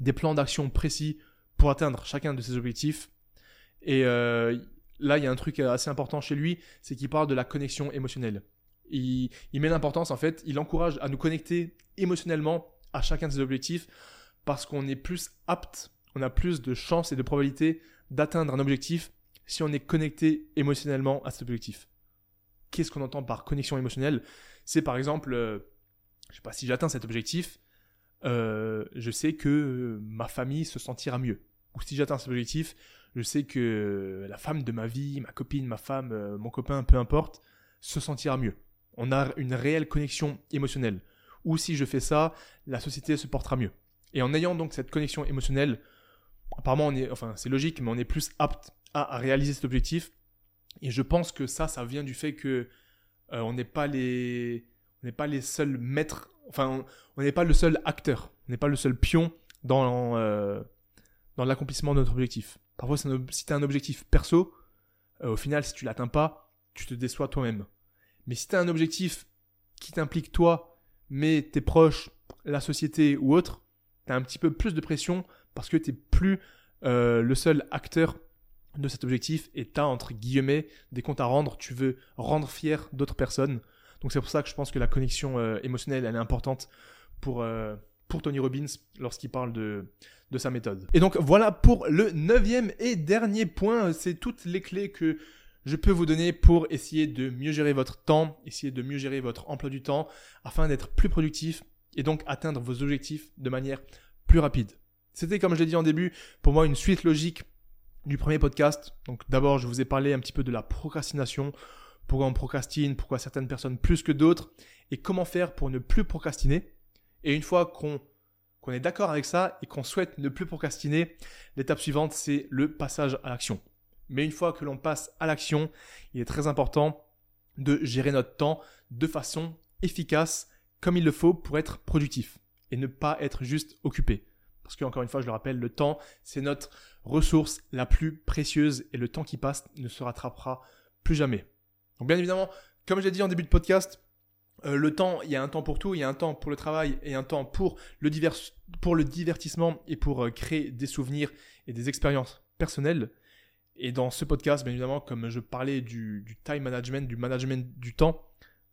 des plans d'action précis pour atteindre chacun de ces objectifs. Et euh, là, il y a un truc assez important chez lui, c'est qu'il parle de la connexion émotionnelle. Il, met l'importance, en fait, il encourage à nous connecter émotionnellement à chacun de ses objectifs parce qu'on est plus apte, on a plus de chances et de probabilités d'atteindre un objectif si on est connecté émotionnellement à cet objectif. Qu'est-ce qu'on entend par connexion émotionnelle C'est par exemple, euh, sais pas, si j'atteins cet objectif, euh, je sais que ma famille se sentira mieux. Ou si j'atteins cet objectif, je sais que la femme de ma vie, ma copine, ma femme, euh, mon copain, peu importe, se sentira mieux. On a une réelle connexion émotionnelle. Ou si je fais ça, la société se portera mieux. Et en ayant donc cette connexion émotionnelle, apparemment enfin c'est logique, mais on est plus apte à, réaliser cet objectif. Et je pense que ça, ça vient du fait que euh, on n'est pas les, on n'est pas les seuls maîtres, enfin on n'est pas le seul acteur, on n'est pas le seul pion dans euh, dans l'accomplissement de notre objectif. Parfois, si tu as un objectif perso, euh, au final, si tu l'atteins pas, tu te déçois toi-même. Mais si tu as un objectif qui t'implique toi, mais tes proches, la société ou autre, tu as un petit peu plus de pression parce que tu n'es plus le seul acteur de cet objectif et tu as, entre guillemets, des comptes à rendre. Tu veux rendre fier d'autres personnes. Donc c'est pour ça que je pense que la connexion euh, émotionnelle, elle est importante pour, pour Tony Robbins lorsqu'il parle de, de sa méthode. Et donc voilà pour le neuvième et dernier point, c'est toutes les clés que je peux vous donner pour essayer de mieux gérer votre temps, essayer de mieux gérer votre emploi du temps, afin d'être plus productif et donc atteindre vos objectifs de manière plus rapide. C'était, comme je l'ai dit en début, pour moi une suite logique du premier podcast. Donc d'abord, je vous ai parlé un petit peu de la procrastination, pourquoi on procrastine, pourquoi certaines personnes plus que d'autres, et comment faire pour ne plus procrastiner? Et une fois qu'on est d'accord avec ça et qu'on souhaite ne plus procrastiner, l'étape suivante, c'est le passage à l'action. Mais une fois que l'on passe à l'action, il est très important de gérer notre temps de façon efficace, comme il le faut pour être productif et ne pas être juste occupé. Parce qu'encore une fois, je le rappelle, le temps, c'est notre ressource la plus précieuse et le temps qui passe ne se rattrapera plus jamais. Donc bien évidemment, comme j'ai dit en début de podcast, euh, le temps, il y a un temps pour tout, il y a un temps pour le travail et un temps pour le, pour le divertissement et pour euh, créer des souvenirs et des expériences personnelles. Et dans ce podcast, bien évidemment, comme je parlais du, time management, du management du temps,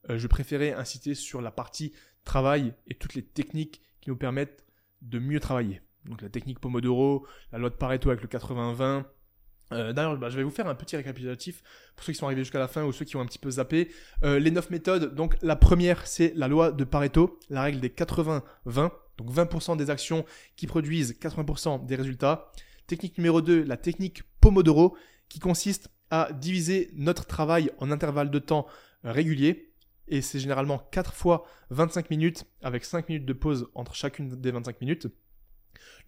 euh, je préférais inciter sur la partie travail et toutes les techniques qui nous permettent de mieux travailler. Donc la technique Pomodoro, la loi de Pareto avec le 80-20, euh, d'ailleurs, bah, je vais vous faire un petit récapitulatif pour ceux qui sont arrivés jusqu'à la fin ou ceux qui ont un petit peu zappé. Euh, les 9 méthodes, donc la première, c'est la loi de Pareto, la règle des 80-20, donc 20% des actions qui produisent 80% des résultats. Technique numéro 2, la technique Pomodoro, qui consiste à diviser notre travail en intervalles de temps euh, réguliers. Et c'est généralement 4 fois 25 minutes, avec 5 minutes de pause entre chacune des 25 minutes.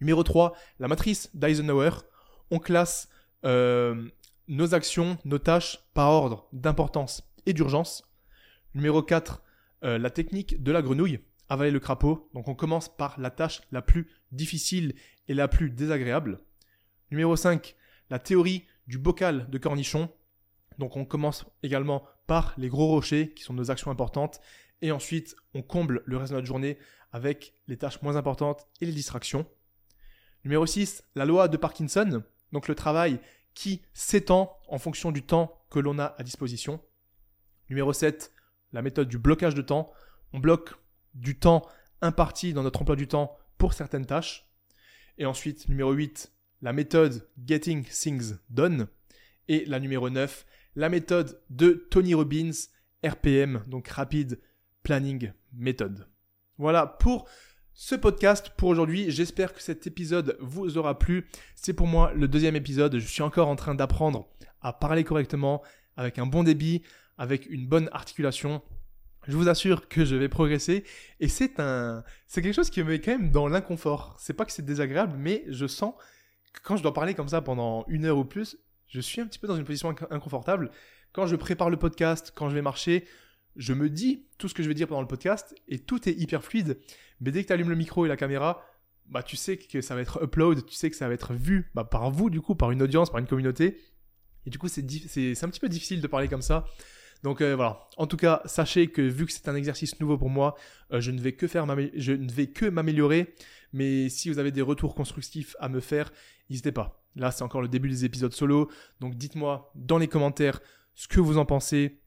Numéro 3, la matrice d'Eisenhower. On classe euh, nos actions, nos tâches par ordre d'importance et d'urgence. Numéro 4, euh, la technique de la grenouille, avaler le crapaud. Donc on commence par la tâche la plus difficile et la plus désagréable. Numéro 5, la théorie du bocal de cornichon. Donc on commence également par les gros rochers qui sont nos actions importantes et ensuite on comble le reste de notre journée avec les tâches moins importantes et les distractions. Numéro 6, la loi de Parkinson. Donc le travail qui s'étend en fonction du temps que l'on a à disposition. Numéro 7, la méthode du blocage de temps. On bloque du temps imparti dans notre emploi du temps pour certaines tâches. Et ensuite, numéro 8, la méthode Getting Things Done. Et la numéro 9, la méthode de Tony Robbins, RPM, donc Rapid Planning Method. Voilà pour ce podcast pour aujourd'hui. J'espère que cet épisode vous aura plu. C'est pour moi le deuxième épisode. Je suis encore en train d'apprendre à parler correctement, avec un bon débit, avec une bonne articulation. Je vous assure que je vais progresser et c'est un, c'est quelque chose qui me met quand même dans l'inconfort. C'est pas que c'est désagréable, mais je sens que quand je dois parler comme ça pendant une heure ou plus, je suis un petit peu dans une position inconfortable. Quand je prépare le podcast, quand je vais marcher, je me dis tout ce que je vais dire pendant le podcast et tout est hyper fluide. Mais dès que tu allumes le micro et la caméra, bah tu sais que ça va être upload, tu sais que ça va être vu bah, par vous du coup, par une audience, par une communauté. Et du coup, c'est un petit peu difficile de parler comme ça. Donc euh, voilà. En tout cas, sachez que vu que c'est un exercice nouveau pour moi, euh, je ne vais que je ne vais que m'améliorer. Mais si vous avez des retours constructifs à me faire, n'hésitez pas. Là, c'est encore le début des épisodes solo. Donc dites-moi dans les commentaires ce que vous en pensez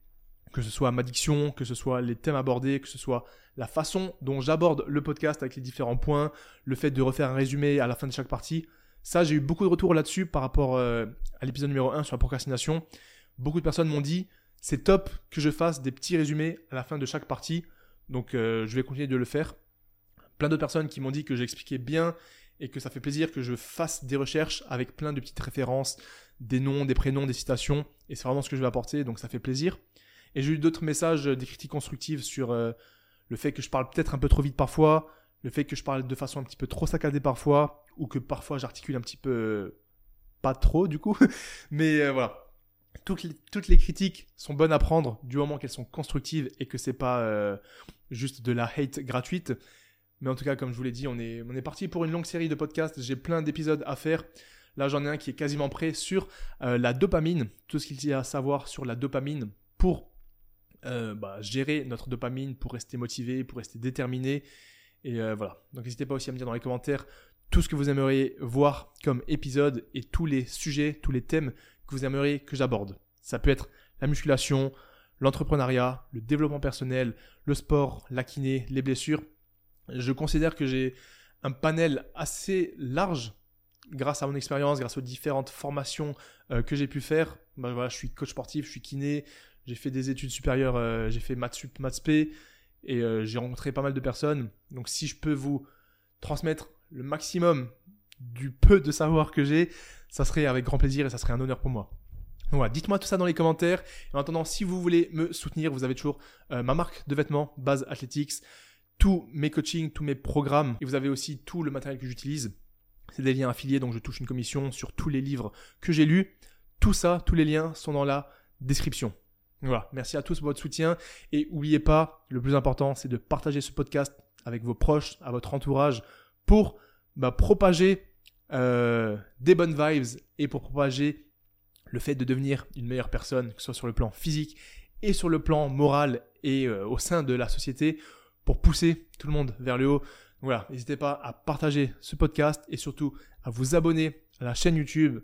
que ce soit ma diction, que ce soit les thèmes abordés, que ce soit la façon dont j'aborde le podcast avec les différents points, le fait de refaire un résumé à la fin de chaque partie. Ça, j'ai eu beaucoup de retours là-dessus par rapport euh, à l'épisode numéro 1 sur la procrastination. Beaucoup de personnes m'ont dit c'est top que je fasse des petits résumés à la fin de chaque partie. Donc euh, je vais continuer de le faire. Plein d'autres personnes qui m'ont dit que j'expliquais bien et que ça fait plaisir que je fasse des recherches avec plein de petites références, des noms, des prénoms, des citations. Et c'est vraiment ce que je vais apporter, donc ça fait plaisir. Et j'ai eu d'autres messages, euh, des critiques constructives sur euh, le fait que je parle peut-être un peu trop vite parfois, le fait que je parle de façon un petit peu trop saccadée parfois, ou que parfois j'articule un petit peu euh, pas trop du coup. Mais voilà. Toutes les, critiques sont bonnes à prendre du moment qu'elles sont constructives et que c'est pas juste de la hate gratuite. Mais en tout cas, comme je vous l'ai dit, on est, on est parti pour une longue série de podcasts. J'ai plein d'épisodes à faire. Là, j'en ai un qui est quasiment prêt sur la dopamine, tout ce qu'il y a à savoir sur la dopamine pour euh, bah, gérer notre dopamine pour rester motivé, pour rester déterminé. Et euh, voilà. Donc n'hésitez pas aussi à me dire dans les commentaires tout ce que vous aimeriez voir comme épisode et tous les sujets, tous les thèmes que vous aimeriez que j'aborde. Ça peut être la musculation, l'entrepreneuriat, le développement personnel, le sport, la kiné, les blessures. Je considère que j'ai un panel assez large grâce à mon expérience, grâce aux différentes formations euh, que j'ai pu faire, bah, voilà, je suis coach sportif, je suis kiné, j'ai fait des études supérieures, euh, j'ai fait maths sup, maths et euh, j'ai rencontré pas mal de personnes. Donc si je peux vous transmettre le maximum du peu de savoir que j'ai, ça serait avec grand plaisir et ça serait un honneur pour moi. Voilà, dites-moi tout ça dans les commentaires. En attendant, si vous voulez me soutenir, vous avez toujours ma marque de vêtements, Base Athletics, tous mes coachings, tous mes programmes, et vous avez aussi tout le matériel que j'utilise. C'est des liens affiliés, donc je touche une commission sur tous les livres que j'ai lus. Tout ça, tous les liens sont dans la description. Voilà, merci à tous pour votre soutien. Et n'oubliez pas, le plus important, c'est de partager ce podcast avec vos proches, à votre entourage, pour bah, propager euh, des bonnes vibes et pour propager le fait de devenir une meilleure personne, que ce soit sur le plan physique et sur le plan moral et euh, au sein de la société, pour pousser tout le monde vers le haut. Voilà, n'hésitez pas à partager ce podcast et surtout à vous abonner à la chaîne YouTube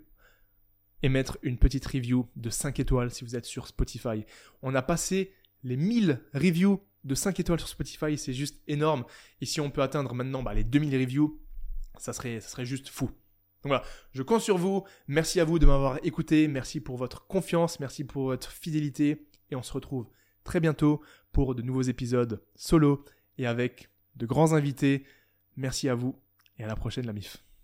et mettre une petite review de 5 étoiles si vous êtes sur Spotify. On a passé les 1000 reviews de 5 étoiles sur Spotify, c'est juste énorme. Et si on peut atteindre maintenant bah, les 2000 reviews, ça serait, ça serait juste fou. Donc voilà, je compte sur vous. Merci à vous de m'avoir écouté. Merci pour votre confiance. Merci pour votre fidélité. Et on se retrouve très bientôt pour de nouveaux épisodes solo et avec de grands invités. Merci à vous et à la prochaine la MIF.